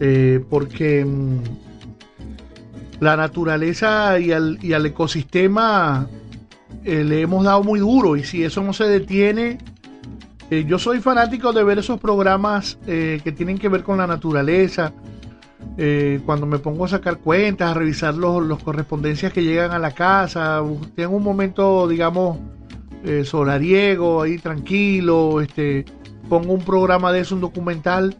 Eh, porque mm, la naturaleza y al, y al ecosistema eh, le hemos dado muy duro y si eso no se detiene, eh, yo soy fanático de ver esos programas eh, que tienen que ver con la naturaleza. eh, cuando me pongo a sacar cuentas, a revisar los, los correspondencias que llegan a la casa, tengo un momento, digamos, eh, solariego, ahí tranquilo, este, pongo un programa de eso, un documental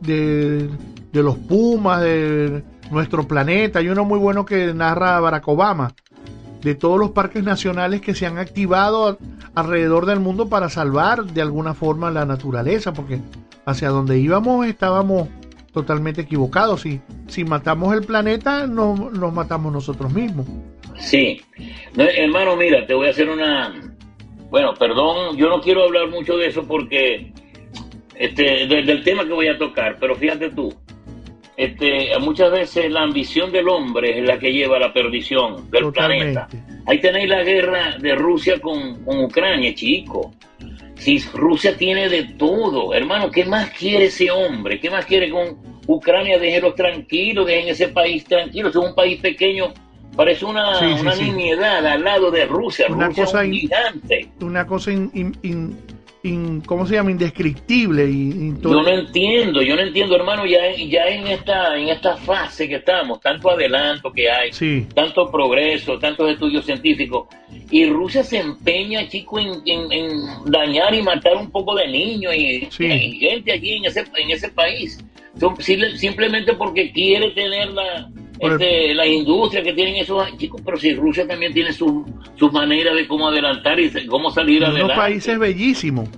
de, de los pumas, de nuestro planeta, hay uno muy bueno que narra Barack Obama, de todos los parques nacionales que se han activado alrededor del mundo para salvar de alguna forma la naturaleza, porque hacia donde íbamos estábamos totalmente equivocados. Si, si matamos el planeta, no- nos matamos nosotros mismos. Sí. No, hermano, mira, te voy a hacer una... Bueno, perdón, yo no quiero hablar mucho de eso porque... Este, de- del tema que voy a tocar, pero fíjate tú, este, muchas veces la ambición del hombre es la que lleva a la perdición del planeta. Ahí tenéis la guerra de Rusia con, con Ucrania, chico. Si Rusia tiene de todo, hermano, ¿qué más quiere ese hombre? ¿Qué más quiere con Ucrania? Déjenlos tranquilos, dejen ese país tranquilo. Es un país pequeño parece una, Sí, sí, una sí. nimiedad al lado de Rusia. Una Rusia cosa es un in- gigante. Una cosa in- in- in- ¿cómo se llama? Indescriptible. Yo no entiendo, yo no entiendo, hermano, ya, ya en esta en esta fase que estamos, tanto adelanto que hay, Sí. tanto progreso, tantos estudios científicos, y Rusia se empeña, chico, en, en- en dañar y matar un poco de niños y, Sí. y gente aquí en ese, en ese país, Son- simplemente porque quiere tener la, El- este, la industria que tienen esos chicos, pero si Rusia también tiene su, su manera de cómo adelantar y cómo salir unos adelante. países bellísimos.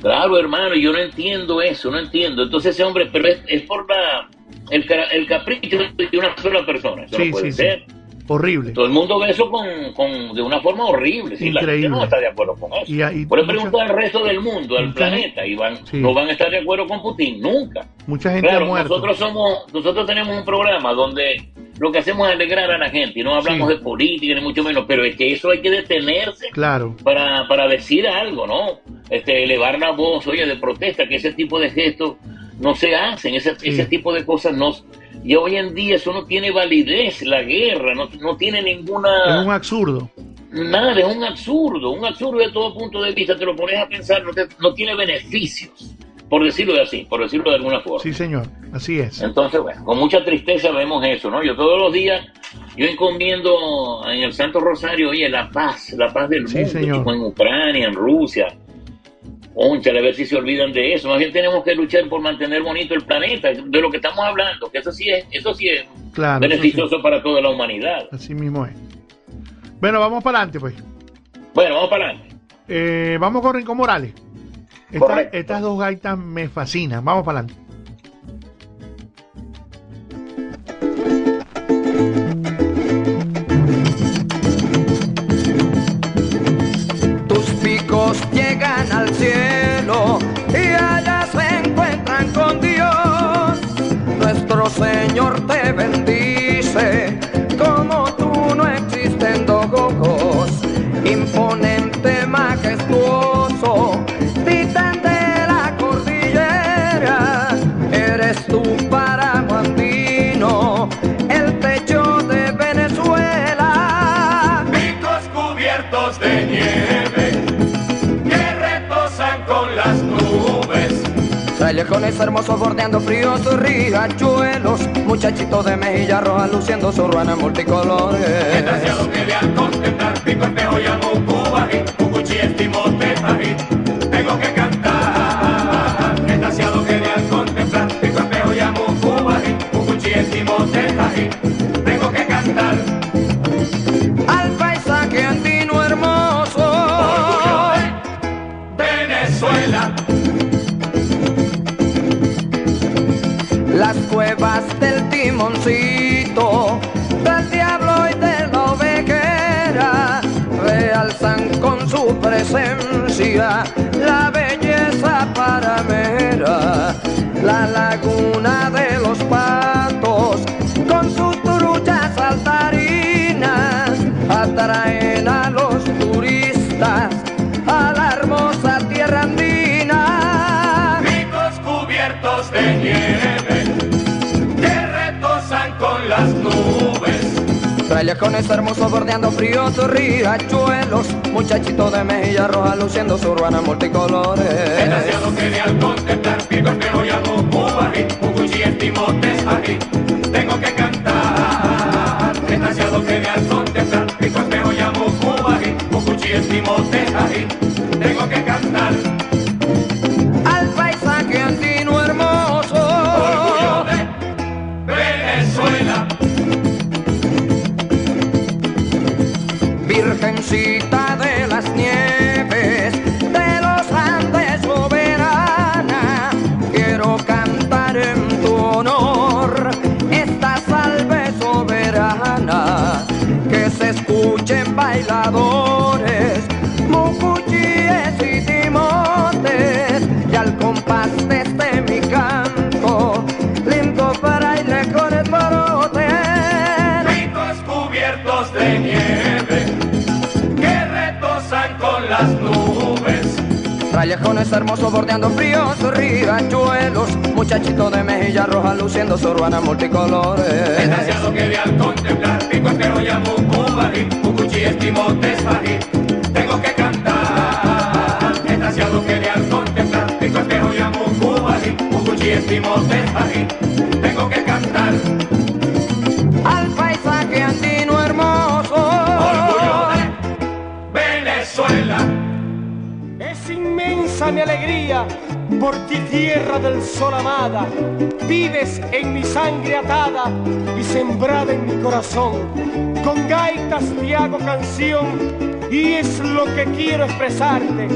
Claro, hermano, yo no entiendo eso, no entiendo. Entonces ese hombre, pero es, es por la el, el capricho de una sola persona. Eso Sí, no puede sí, sí. Horrible. Todo el mundo ve eso con, con- de una forma horrible. Sí, la gente no está de acuerdo con eso. Y ahí Por mucha- ejemplo, al resto del mundo, al mucha planeta, y van, Sí. no van a estar de acuerdo con Putin nunca. Mucha gente Claro, ha muerto. nosotros somos, nosotros tenemos un programa donde lo que hacemos es alegrar a la gente y no hablamos Sí. de política ni mucho menos, pero es que eso hay que detenerse Claro. para, para decir algo, ¿no? Este, elevar la voz, oye, de protesta, que ese tipo de gestos no se hacen, ese, ese tipo de cosas no... Y hoy en día eso no tiene validez, la guerra, no, no tiene Es ninguna... un absurdo. Nada, es un absurdo, un absurdo de todo punto de vista, te lo pones a pensar, no, te- no tiene beneficios, por decirlo de así, por decirlo de alguna forma. Sí, señor. Así es. Entonces, bueno, con mucha tristeza vemos eso, ¿no? Yo todos los días, yo encomiendo en el Santo Rosario, oye, la paz, la paz del Sí, mundo, señor. en Ucrania, en Rusia. Ónchale, a ver si se olvidan de eso. Más bien tenemos que luchar por mantener bonito el planeta, de lo que estamos hablando, que eso sí es, eso sí es Claro. beneficioso para toda la humanidad. sí. Así mismo es. Bueno, vamos para adelante, pues. Bueno, vamos para adelante. Eh, vamos con Rincón Morales. Esta- estas dos gaitas me fascinan. Vamos para adelante. Callejones hermosos bordeando fríos riachuelos, muchachitos de mejilla roja luciendo su ruana multicolores. Desgraciado que al contemplar pico espejo llamo cubají, cucuchi estimote ají. Tengo que cantar. Desgraciado que al contemplar pico espejo llamo cubají, cucuchi estimote ají. Presencia Callejones hermosos bordeando fríos riachuelos, muchachitos de mejilla roja luciendo su urbana multicolores. Desgraciado que al contemplar pico espejo llamo cubají, cucuchi estimotes ají. Tengo que cantar. Desgraciado que al contemplar Callejones hermosos bordeando fríos riachuelos, muchachito de mejilla roja luciendo su multicolores. Desgraciado que vi al contemplar, pico entero y amucubarí, cucuchi estimotes bají, tengo que cantar. Desgraciado que vi al contemplar, pico entero y amucubarí, cucuchi estimotes bají. mi alegría, por ti tierra del sol amada, vives en mi sangre atada y sembrada en mi corazón. Con gaitas te hago canción y es lo que quiero expresarte,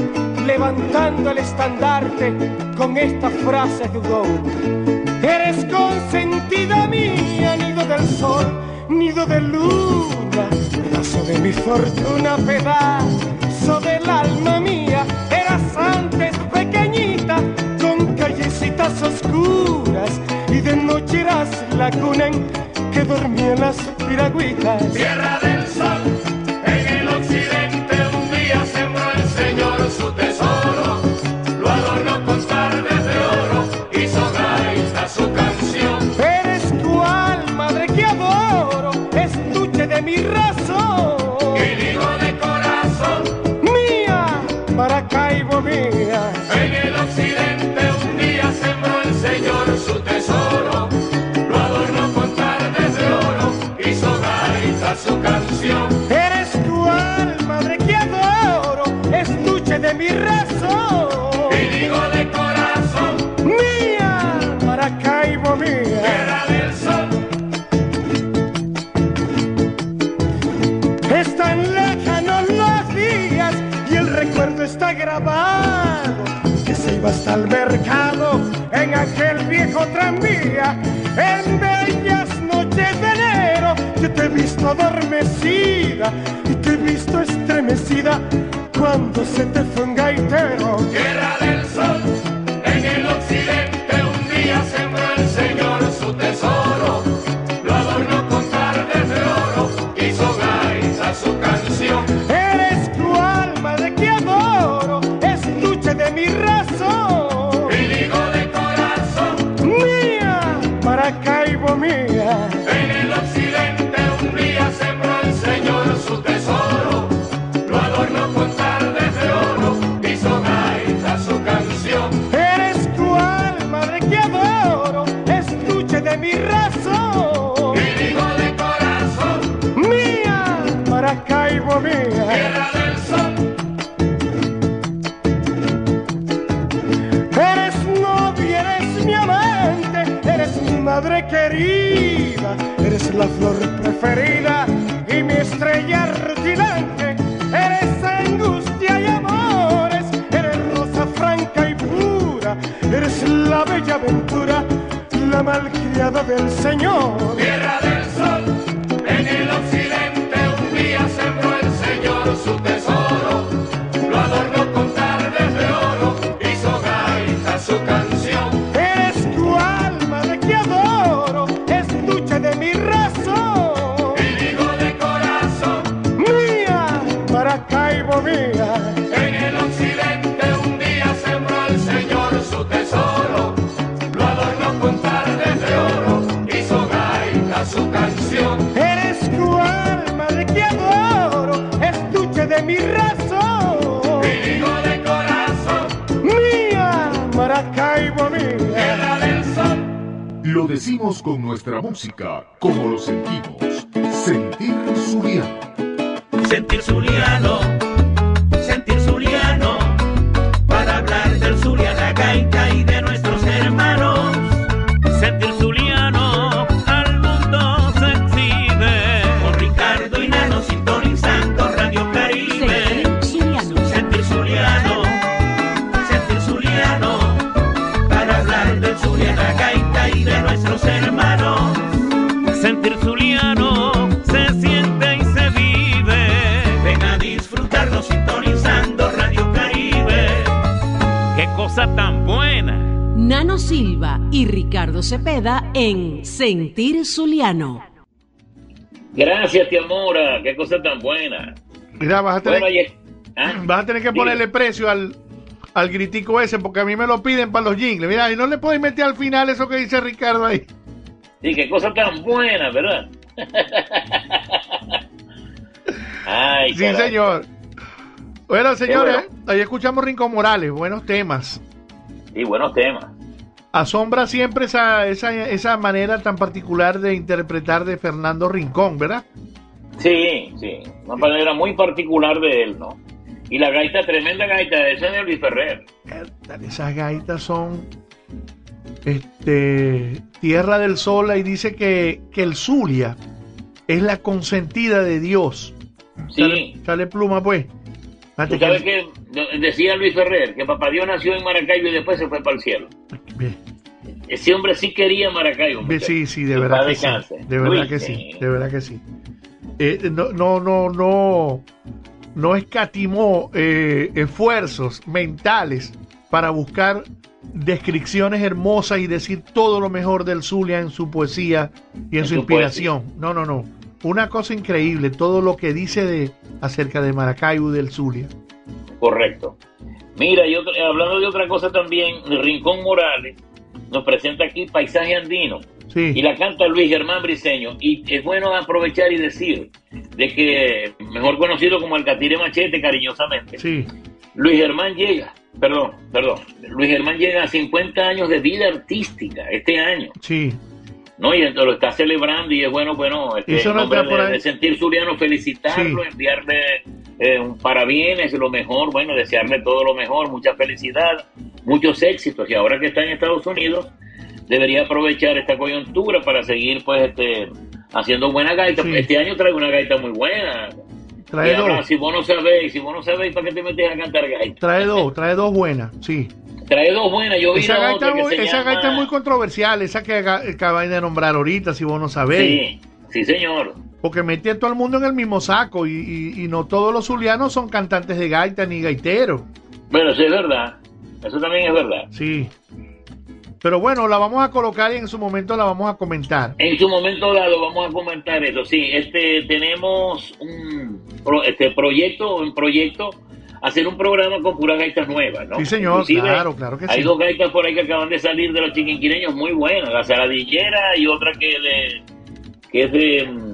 levantando el estandarte con esta frase de Hugo. Eres consentida mía, nido del sol, nido de luna, pedazo de mi fortuna, pedazo de la mochiras lagunen que dormían las piragüitas. Tierra del sol. hasta el mercado en aquel viejo tranvía. En bellas noches de enero yo te he visto adormecido Sentir Zuliano. Gracias, tía Mora. Qué cosa tan buena. Mira, vas a tener, ¿ah? (clears throat) vas a tener que ponerle precio al, al gritico ese, porque a mí me lo piden para los jingles. Mira, y no le podéis meter al final eso que dice Ricardo ahí. Sí, qué cosa tan buena, ¿verdad? (laughs) Ay, sí, señor. Bueno, señores, ahí escuchamos Rincón Morales. Buenos temas. Sí, buenos temas. Asombra siempre esa, esa, esa manera tan particular de interpretar de Fernando Rincón, ¿verdad? Sí, sí, una manera muy particular de él, ¿no? Y la gaita, tremenda gaita, esa es de Luis Ferrer. Esas gaitas son este, Tierra del Sol y dice que, que el Zulia es la consentida de Dios. Sí. Sale, sale pluma, pues. Fíjate Tú sabes que- que decía Luis Ferrer que Papá Dios nació en Maracaibo y después se fue para el cielo. Ese hombre sí quería Maracaibo. muchacho. sí, sí, de Que verdad que sí. De verdad Luis, que sí, eh, de verdad que sí. Eh, no, no, no, no, no escatimó eh, esfuerzos mentales para buscar descripciones hermosas y decir todo lo mejor del Zulia en su poesía y en, En su su inspiración. No, no, no. Una cosa increíble, todo lo que dice de acerca de Maracaibo y del Zulia. Correcto. Mira, y otra- hablando de otra cosa también, Rincón Morales nos presenta aquí Paisaje Andino. Sí. Y la canta Luis Germán Briseño. Y es bueno aprovechar y decir de que, mejor conocido como el Catire Machete cariñosamente, Sí, Luis Germán llega, perdón, perdón, Luis Germán llega a 50 años de vida artística este año. sí. ¿No? Y entonces lo está celebrando y es bueno, bueno, este, Eso no de, sentir Zuliano, felicitarlo, Sí. enviarle eh, un parabienes, lo mejor, bueno, desearle todo lo mejor, mucha felicidad, muchos éxitos. Y ahora que está en Estados Unidos, debería aprovechar esta coyuntura para seguir, pues, este, haciendo buena gaita. Sí. Este año trae una gaita muy buena. Trae Y ahora, dos. si vos no sabéis, si vos no sabéis, ¿para qué te metes a cantar gaita? Trae dos, trae dos buenas, sí. Trae dos buenas, yo vi Esa la gaita, otra que muy- se esa llama- gaita es muy controversial, esa que acabáis de nombrar ahorita, si vos no sabéis. Sí, sí, señor. Porque mete a todo el mundo en el mismo saco y, y- y no todos los zulianos son cantantes de gaita ni gaiteros. Bueno, eso es verdad. Eso también es verdad. Sí. Pero bueno, la vamos a colocar y en su momento la vamos a comentar. En su momento dado vamos a comentar eso. Sí, este tenemos un pro- este proyecto, un proyecto hacer un programa con puras gaitas nuevas, ¿no? Sí, señor, Inclusive, claro, claro que Hay sí. dos gaitas por ahí que acaban de salir de los chiquinquireños muy buenas, la saladillera y otra que de que es de mm,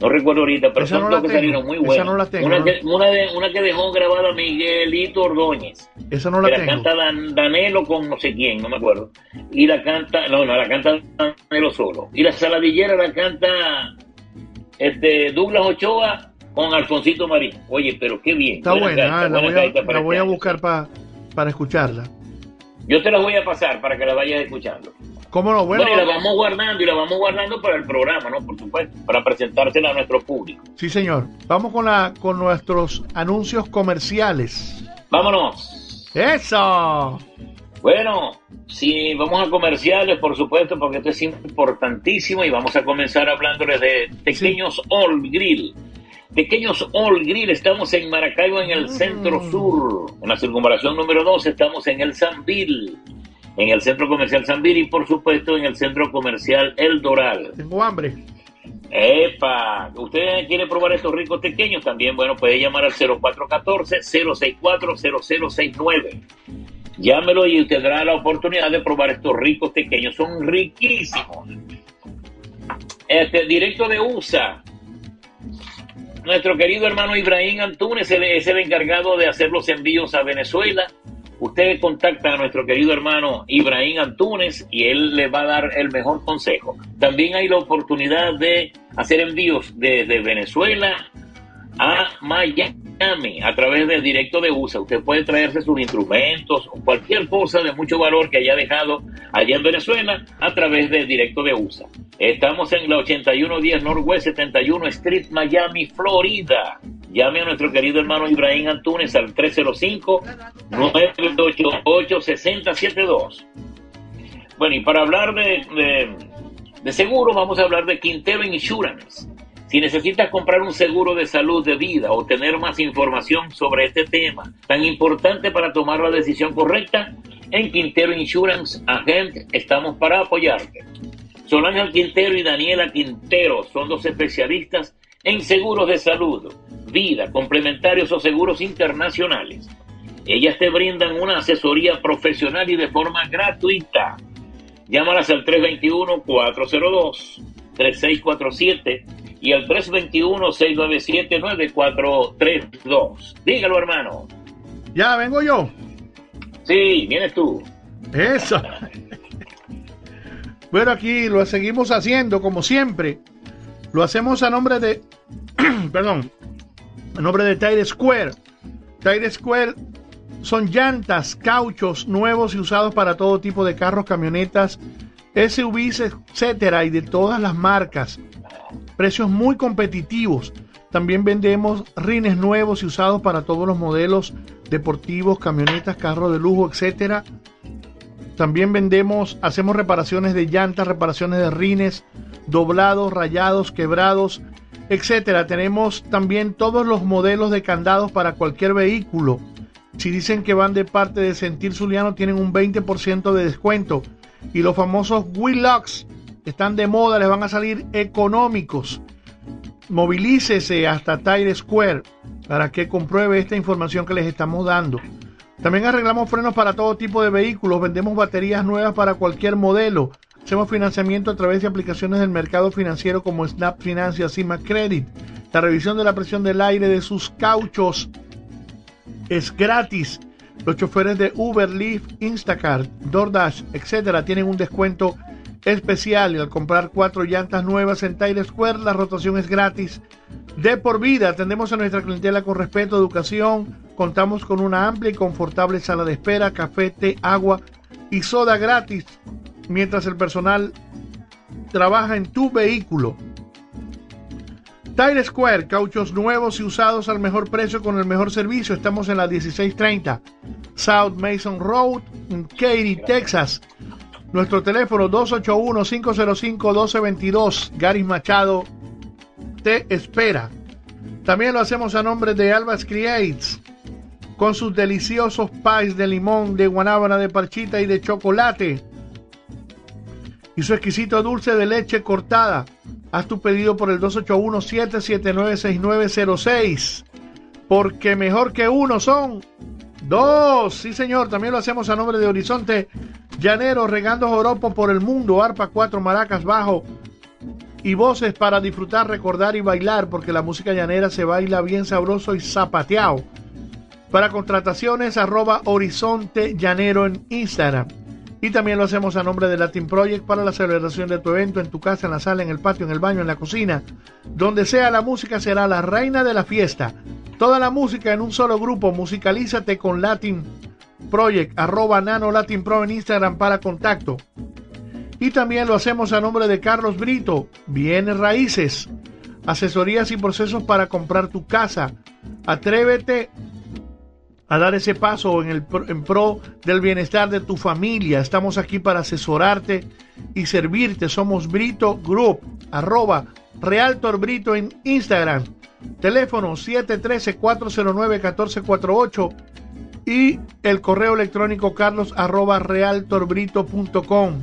no recuerdo ahorita, pero Esa son no dos la que tengo, salieron muy esa buenas. no la tengo, una, que, una, de- una que dejó grabada Miguelito Ordóñez. Esa no que la la tengo. canta Dan- Danelo con no sé quién, no me acuerdo. Y la canta, no, no, la canta Danelo solo. Y la saladillera la canta este Douglas Ochoa con Alfonsito Marín. Oye, pero qué bien. Está buena buena, ah, la buena voy a, la voy buscar pa- para escucharla. Yo te la voy a pasar para que la vayas escuchando. ¿Cómo no? Bueno, Bueno, y la vamos guardando y la vamos guardando para el programa, ¿no? Por supuesto, para presentársela a nuestro público. sí señor. Vamos con, la, con nuestros anuncios comerciales. Vámonos. ¡Eso! Bueno, sí, vamos a comerciales, por supuesto, porque esto es importantísimo y vamos a comenzar hablándoles de Pequeños All Grill. Pequeños All Grill, estamos en Maracaibo, en el centro sur, en la circunvalación número 2, estamos en el Sanville, en el centro comercial Sanville y por supuesto en el centro comercial El Doral. Tengo hambre. Epa, ¿usted quiere probar estos ricos pequeños? También, bueno, puede llamar al 0414-064-0069. Llámelo y usted tendrá la oportunidad de probar estos ricos pequeños. Son riquísimos. Este, directo de USA. Nuestro querido hermano Ibrahim Antunes él es el encargado de hacer los envíos a Venezuela. Usted contacta a nuestro querido hermano Ibrahim Antunes y él le va a dar el mejor consejo. También hay la oportunidad de hacer envíos desde Venezuela a Miami a través del directo de USA. Usted puede traerse sus instrumentos o cualquier cosa de mucho valor que haya dejado allá en Venezuela a través del directo de USA. Estamos en la 8110 Northwest 71 Street, Miami, Florida. Llame a nuestro querido hermano Ibrahim Antunes al 305-988-6072. Bueno, y para hablar de, de, de seguro, vamos a hablar de Quintero Insurance. Si necesitas comprar un seguro de salud de vida o tener más información sobre este tema tan importante para tomar la decisión correcta, en Quintero Insurance Agent estamos para apoyarte. Solange Quintero y Daniela Quintero son dos especialistas en seguros de salud, vida, complementarios o seguros internacionales. Ellas te brindan una asesoría profesional y de forma gratuita. Llámalas al 321-402-3647 y al 321-697-9432. Dígalo, hermano. Ya, vengo yo. Sí, vienes tú. Eso. Bueno, aquí lo seguimos haciendo como siempre. Lo hacemos a nombre de, (clears throat) perdón, a nombre de Tire Square. Tire Square son llantas, cauchos nuevos y usados para todo tipo de carros, camionetas, SUVs, etcétera, y de todas las marcas. Precios muy competitivos. También vendemos rines nuevos y usados para todos los modelos deportivos, camionetas, carros de lujo, etcétera. También vendemos, hacemos reparaciones de llantas, reparaciones de rines, doblados, rayados, quebrados, etcétera. Tenemos también todos los modelos de candados para cualquier vehículo. Si dicen que van de parte de Sentir Zuliano, tienen un 20% de descuento. Y los famosos Locks están de moda, les van a salir económicos. Movilícese hasta Tire Square para que compruebe esta información que les estamos dando. También arreglamos frenos para todo tipo de vehículos, vendemos baterías nuevas para cualquier modelo. Hacemos financiamiento a través de aplicaciones del mercado financiero como Snap Financia, Cima Credit. La revisión de la presión del aire de sus cauchos es gratis. Los choferes de Uber, Lyft, Instacart, DoorDash, etcétera, tienen un descuento especial y al comprar cuatro llantas nuevas en Tire Square, la rotación es gratis de por vida. Atendemos a nuestra clientela con respeto, educación. Contamos con una amplia y confortable sala de espera, café, té, agua y soda gratis mientras el personal trabaja en tu vehículo. Tire Square, cauchos nuevos y usados al mejor precio con el mejor servicio. Estamos en la 1630 South Mason Road, en Katy, Texas. Nuestro teléfono 281-505-1222. Gary Machado te espera. También lo hacemos a nombre de Albas Creates con sus deliciosos pies de limón, de guanábana, de parchita y de chocolate. Y su exquisito dulce de leche cortada. Haz tu pedido por el 281-779-6906. Porque mejor que uno son dos. Sí, señor. También lo hacemos a nombre de Horizonte Llanero, regando joropo por el mundo. Arpa, cuatro maracas bajo. Y voces para disfrutar, recordar y bailar. Porque la música llanera se baila bien sabroso y zapateado. Para contrataciones, arroba Horizonte Llanero en Instagram. Y también lo hacemos a nombre de Latin Project para la celebración de tu evento en tu casa, en la sala, en el patio, en el baño, en la cocina. Donde sea la música será la reina de la fiesta. Toda la música en un solo grupo. Musicalízate con Latin Project, arroba Nano Latin Pro en Instagram para contacto. Y también lo hacemos a nombre de Carlos Brito, Bienes Raíces, asesorías y procesos para comprar tu casa. Atrévete a dar ese paso en, el, en pro del bienestar de tu familia. Estamos aquí para asesorarte y servirte. Somos Brito Group, arroba Realtor Brito en Instagram. Teléfono 713-409-1448 y el correo electrónico carlos arroba realtorbrito.com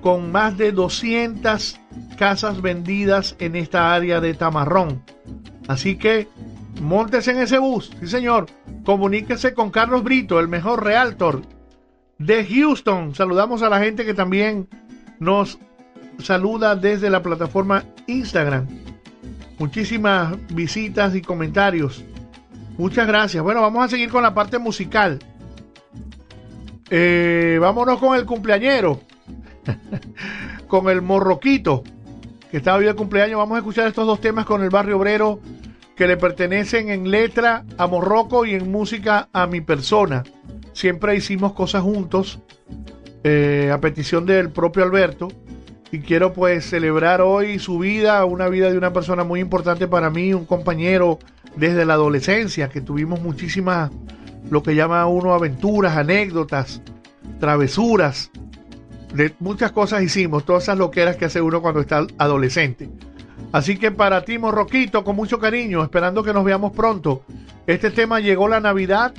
con más de 200 casas vendidas en esta área de Tamarrón. Así que Montes en ese bus, sí señor. Comuníquese con Carlos Brito, el mejor realtor de Houston. Saludamos a la gente que también nos saluda desde la plataforma Instagram. Muchísimas visitas y comentarios. Muchas gracias. Bueno, vamos a seguir con la parte musical. Eh, vámonos con el cumpleañero. (laughs) con el morroquito. Que está hoy de cumpleaños. Vamos a escuchar estos dos temas con el barrio obrero que le pertenecen en letra a Morroco y en música a mi persona. Siempre hicimos cosas juntos eh, a petición del propio Alberto y quiero pues celebrar hoy su vida, una vida de una persona muy importante para mí, un compañero desde la adolescencia, que tuvimos muchísimas, lo que llama uno aventuras, anécdotas, travesuras, muchas cosas hicimos, todas esas loqueras que hace uno cuando está adolescente. Así que para ti, Morroquito, con mucho cariño, esperando que nos veamos pronto. Este tema llegó la Navidad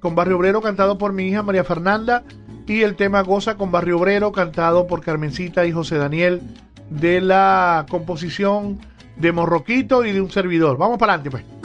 con Barrio Obrero cantado por mi hija María Fernanda y el tema Goza con Barrio Obrero cantado por Carmencita y José Daniel de la composición de Morroquito y de un servidor. Vamos para adelante pues.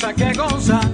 Goza que goza,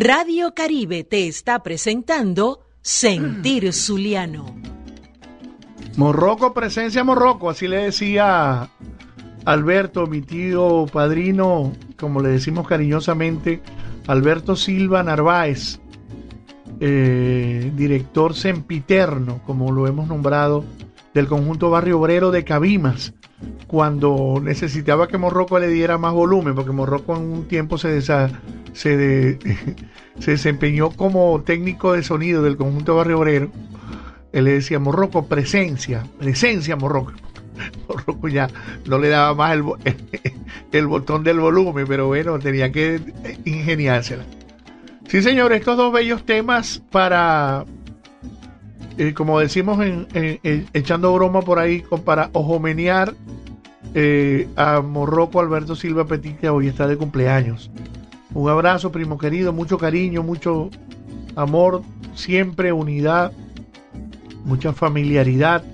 Radio Caribe te está presentando Sentir (clears throat) Zuliano. Morroco, presencia Morroco, así le decía Alberto, mi tío padrino, como le decimos cariñosamente, Alberto Silva Narváez, eh, director sempiterno, como lo hemos nombrado, del conjunto Barrio Obrero de Cabimas, cuando necesitaba que Morroco le diera más volumen, porque Morroco en un tiempo (laughs) se, desempeñó como técnico de sonido del conjunto Barrio Obrero. Él le decía, Morroco, presencia, presencia, Morroco. (laughs) Morroco ya no le daba más el, (laughs) el botón del volumen, pero bueno, tenía que ingeniársela. Sí, señor, estos dos bellos temas para, como decimos, en, echando broma por ahí, para ojomenear eh, a Morroco Alberto Silva Petit, que hoy está de cumpleaños. Un abrazo, primo querido, mucho cariño, mucho amor, siempre unidad, mucha familiaridad.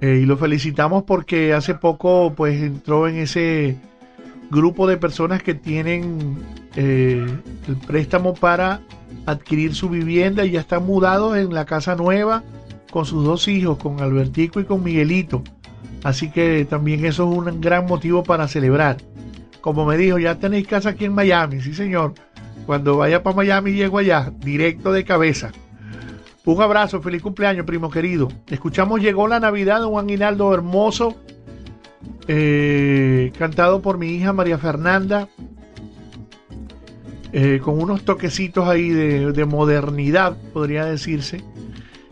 Eh, y lo felicitamos porque hace poco pues entró en ese grupo de personas que tienen eh, el préstamo para adquirir su vivienda y ya están mudados en la casa nueva con sus dos hijos, con Albertico y con Miguelito. Así que también eso es un gran motivo para celebrar. Como me dijo, ya tenéis casa aquí en Miami, sí señor. Cuando vaya para Miami llego allá, directo de cabeza. Un abrazo, feliz cumpleaños, primo querido. Escuchamos Llegó la Navidad de un aguinaldo hermoso, eh, cantado por mi hija María Fernanda, eh, con unos toquecitos ahí de, de modernidad, podría decirse.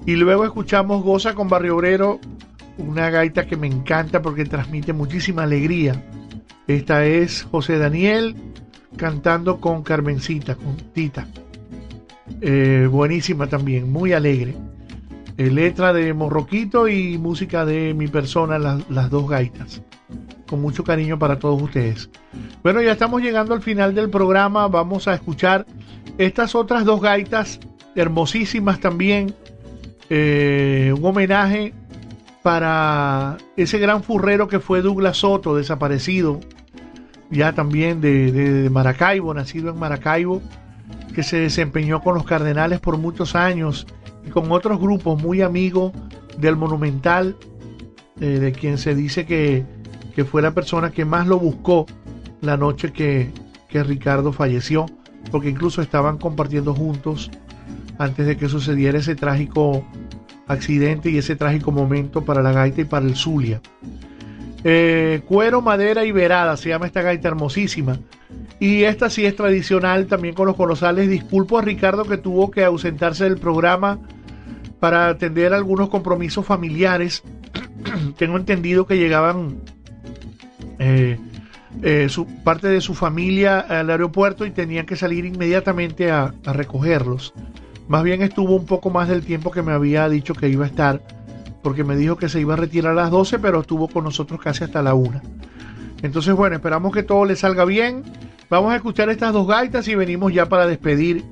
Y luego escuchamos Goza con Barrio Obrero, una gaita que me encanta porque transmite muchísima alegría. Esta es José Daniel cantando con Carmencita, con Tita. Eh, buenísima también, muy alegre. Eh, letra de Morroquito y música de mi persona, las, las dos gaitas. Con mucho cariño para todos ustedes. Bueno, ya estamos llegando al final del programa. Vamos a escuchar estas otras dos gaitas hermosísimas también. Eh, un homenaje para ese gran furrero que fue Douglas Soto, desaparecido ya también de, de- de Maracaibo, nacido en Maracaibo, que se desempeñó con los Cardenales por muchos años y con otros grupos muy amigos del Monumental, eh, de quien se dice que, que fue la persona que más lo buscó la noche que, que Ricardo falleció, porque incluso estaban compartiendo juntos antes de que sucediera ese trágico accidente y ese trágico momento para la gaita y para el Zulia. Eh, cuero, madera y verada se llama esta gaita hermosísima. Y esta sí es tradicional también con los colosales. Disculpo a Ricardo que tuvo que ausentarse del programa para atender algunos compromisos familiares. (clears throat) Tengo entendido que llegaban eh, eh, su, parte de su familia al aeropuerto y tenían que salir inmediatamente a, a recogerlos. Más bien estuvo un poco más del tiempo que me había dicho que iba a estar, porque me dijo que se iba a retirar a las 12, pero estuvo con nosotros casi hasta la 1. Entonces, bueno, esperamos que todo le salga bien. Vamos a escuchar estas dos gaitas y venimos ya para despedir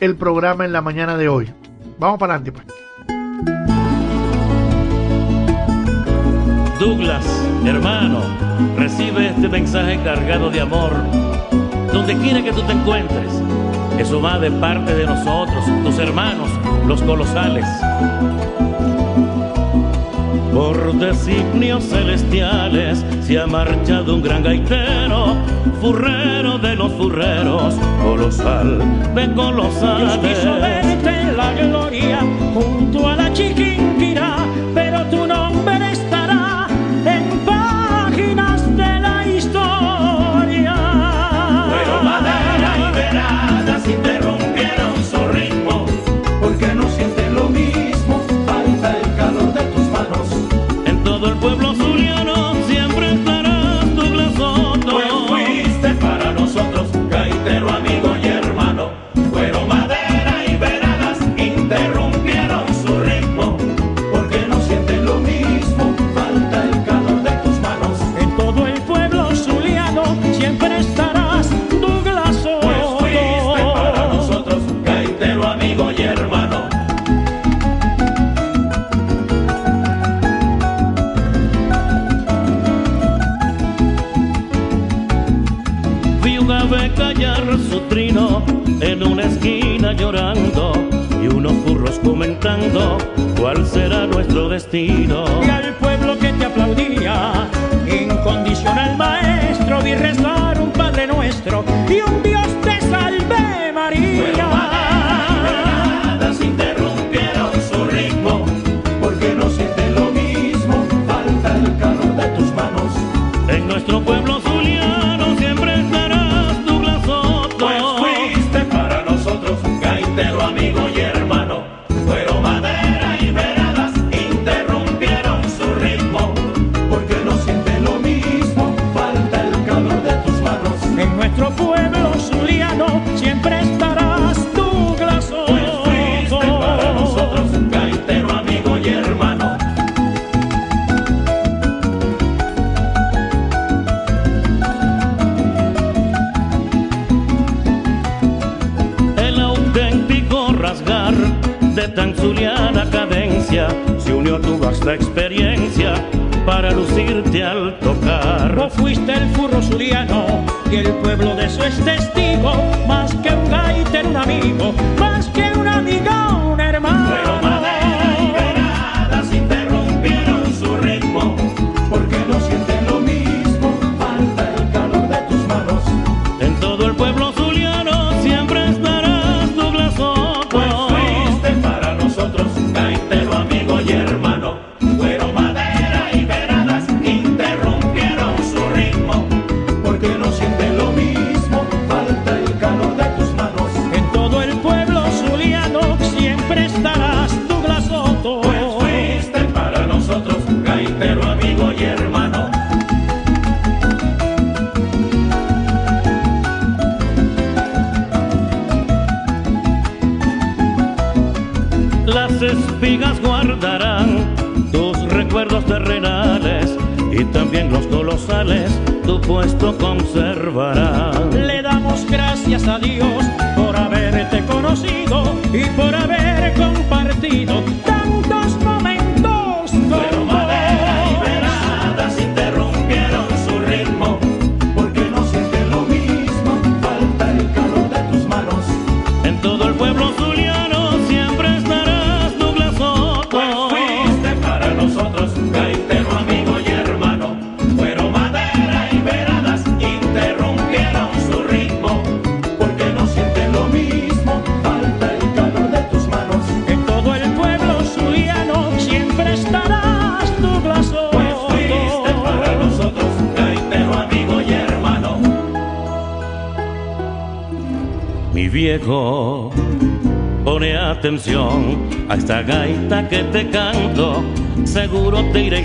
el programa en la mañana de hoy. Vamos para adelante, pues. Douglas, hermano, recibe este mensaje cargado de amor. Donde quiera que tú te encuentres, eso va de parte de nosotros, tus hermanos, los colosales. Por designios celestiales se ha marchado un gran gaitero, furrero de los furreros, colosal de colosales. Dios quiso verte en la gloria junto a la chiquinquirá llorando y unos furros comentando cuál será nuestro destino. Y al pueblo que te aplaudía, incondicional maestro, vi rezar un Padre nuestro y un Dios te salve María. Bueno, malenadas interrumpieron su ritmo porque no sienten lo mismo, falta el calor de tus manos. Nuestro pueblo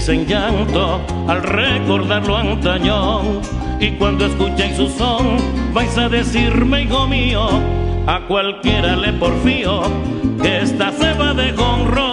en llanto al recordar lo antaño. Y cuando escuchéis su son, vais a decirme, hijo mío, a cualquiera le porfío, que esta se va de honro.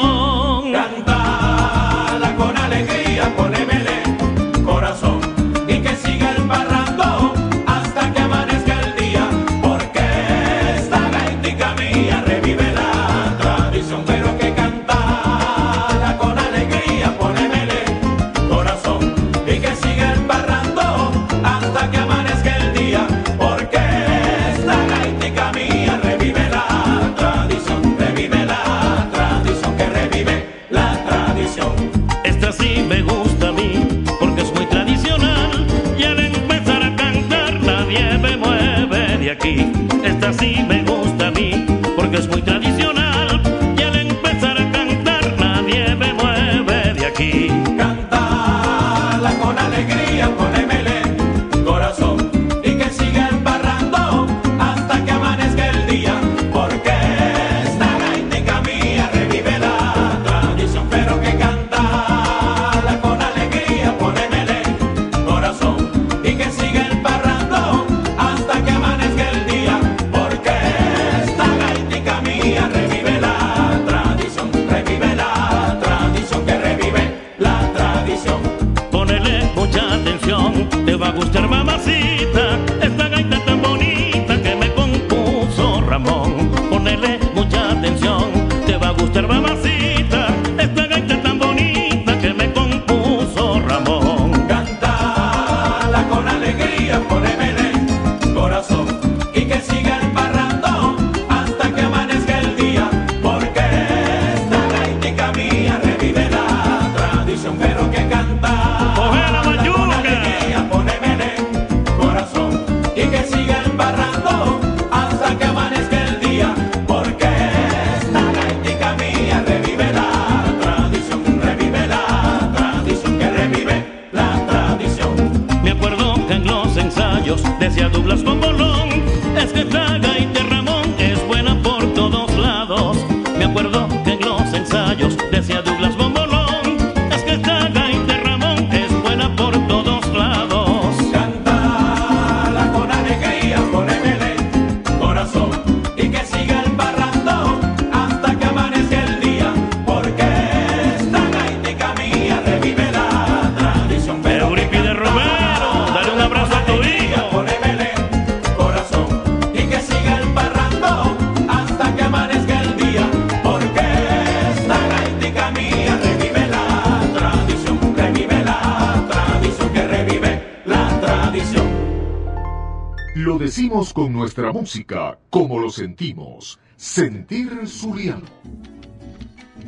Música, como lo sentimos. Sentir Zuliano.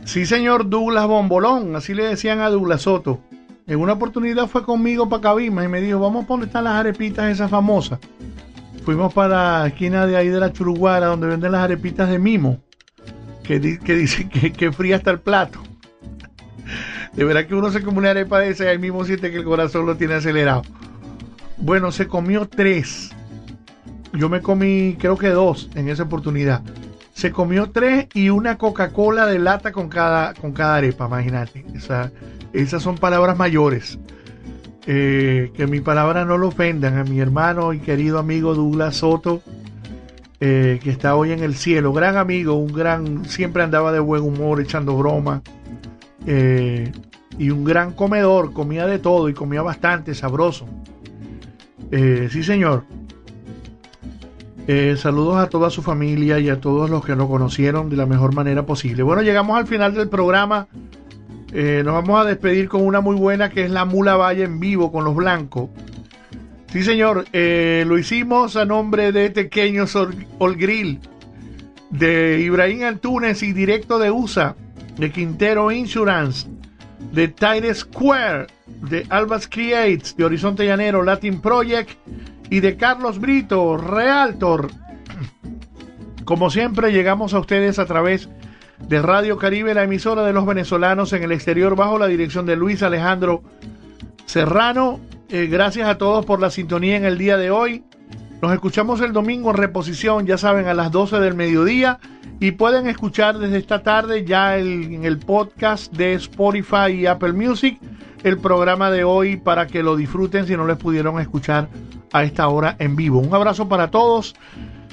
Sí, señor Douglas Bombolón, así le decían a Douglas Soto. En una oportunidad fue conmigo para Cabima y me dijo, vamos por donde están las arepitas esas famosas. Fuimos para la esquina de ahí de la Churuguara, donde venden las arepitas de mimo, que, que dicen que, fría hasta el plato. De verdad que uno se come una arepa de esa y ahí mismo siente que el corazón lo tiene acelerado. Bueno, se comió tres. Yo me comí, creo que dos en esa oportunidad. Se comió tres y una Coca-Cola de lata con cada, con cada arepa, imagínate. Esa- esas son palabras mayores. Eh, que mi palabra no lo ofendan a mi hermano y querido amigo Douglas Soto, eh, que está hoy en el cielo. Gran amigo, un gran, siempre andaba de buen humor, echando broma. eh, y un gran comedor, comía de todo y comía bastante, sabroso. Sí, señor. Eh, saludos a toda su familia y a todos los que lo conocieron de la mejor manera posible. Bueno, llegamos al final del programa. Eh, nos vamos a despedir con una muy buena que es la Mula Valle en vivo con los blancos. Sí, señor, eh, lo hicimos a nombre de Tequeños Ol- Olgril, de Ibrahim Antunes y directo de USA, de Quintero Insurance, de Tide Square, de Albas Creates, de Horizonte Llanero, Latin Project y de Carlos Brito, Realtor. Como siempre, llegamos a ustedes a través de Radio Caribe, la emisora de los venezolanos en el exterior, bajo la dirección de Luis Alejandro Serrano. Eh, gracias a todos por la sintonía en el día de hoy. Nos escuchamos el domingo en reposición, ya saben, a las 12 del mediodía. Y pueden escuchar desde esta tarde ya el- en el podcast de Spotify y Apple Music el programa de hoy para que lo disfruten si no les pudieron escuchar a esta hora en vivo. Un abrazo para todos.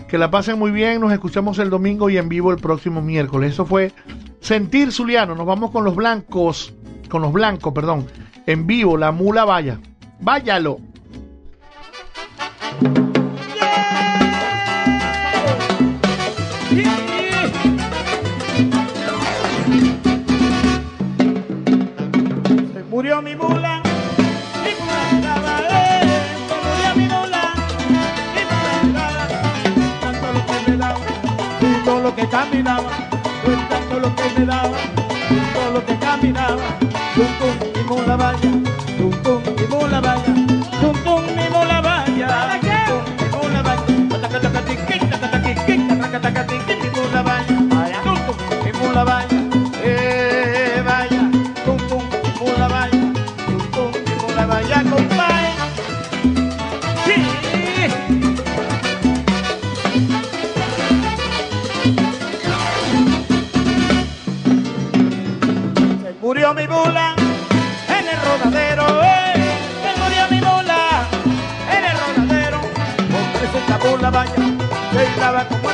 Que la pasen muy bien. Nos escuchamos el domingo y en vivo el próximo miércoles. Eso fue Sentir Zuliano. Nos vamos con los blancos. Con los blancos, perdón. En vivo, la mula vaya. Váyalo. Murió mi mula, que caminaba, contando lo que me daba, todo lo que caminaba, tum tum y mola vaya, tum tum y mola vaya, tum tum y mola vaya, tum mola vaya, tacatacatic, tacatacatic, tacatacatic, andaba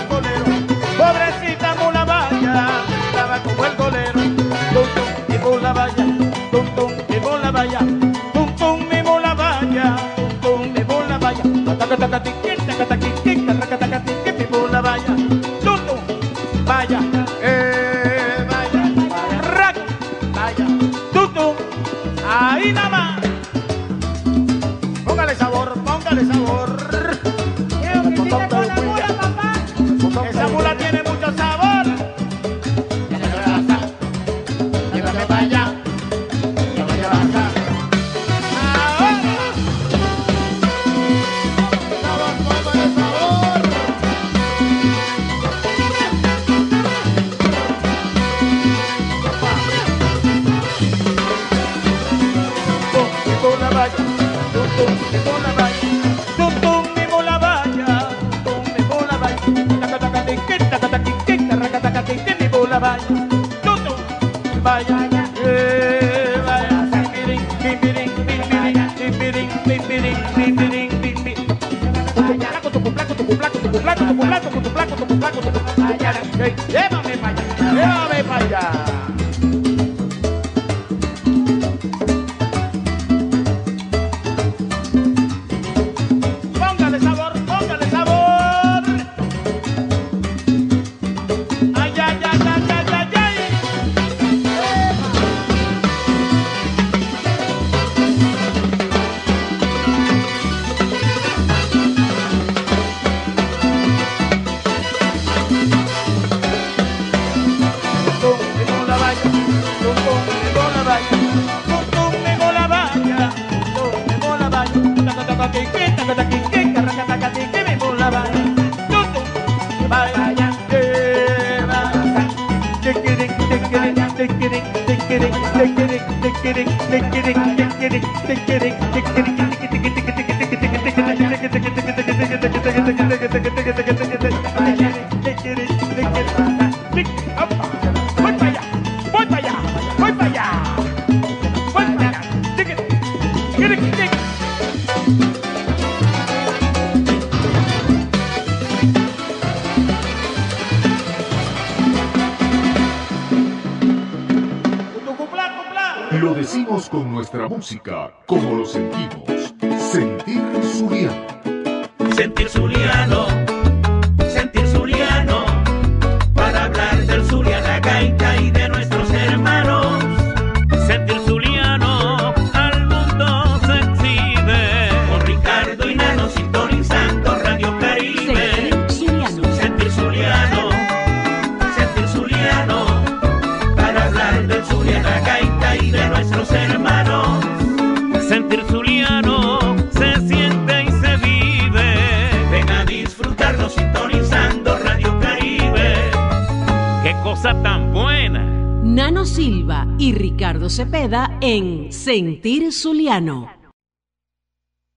Sentir Zuliano.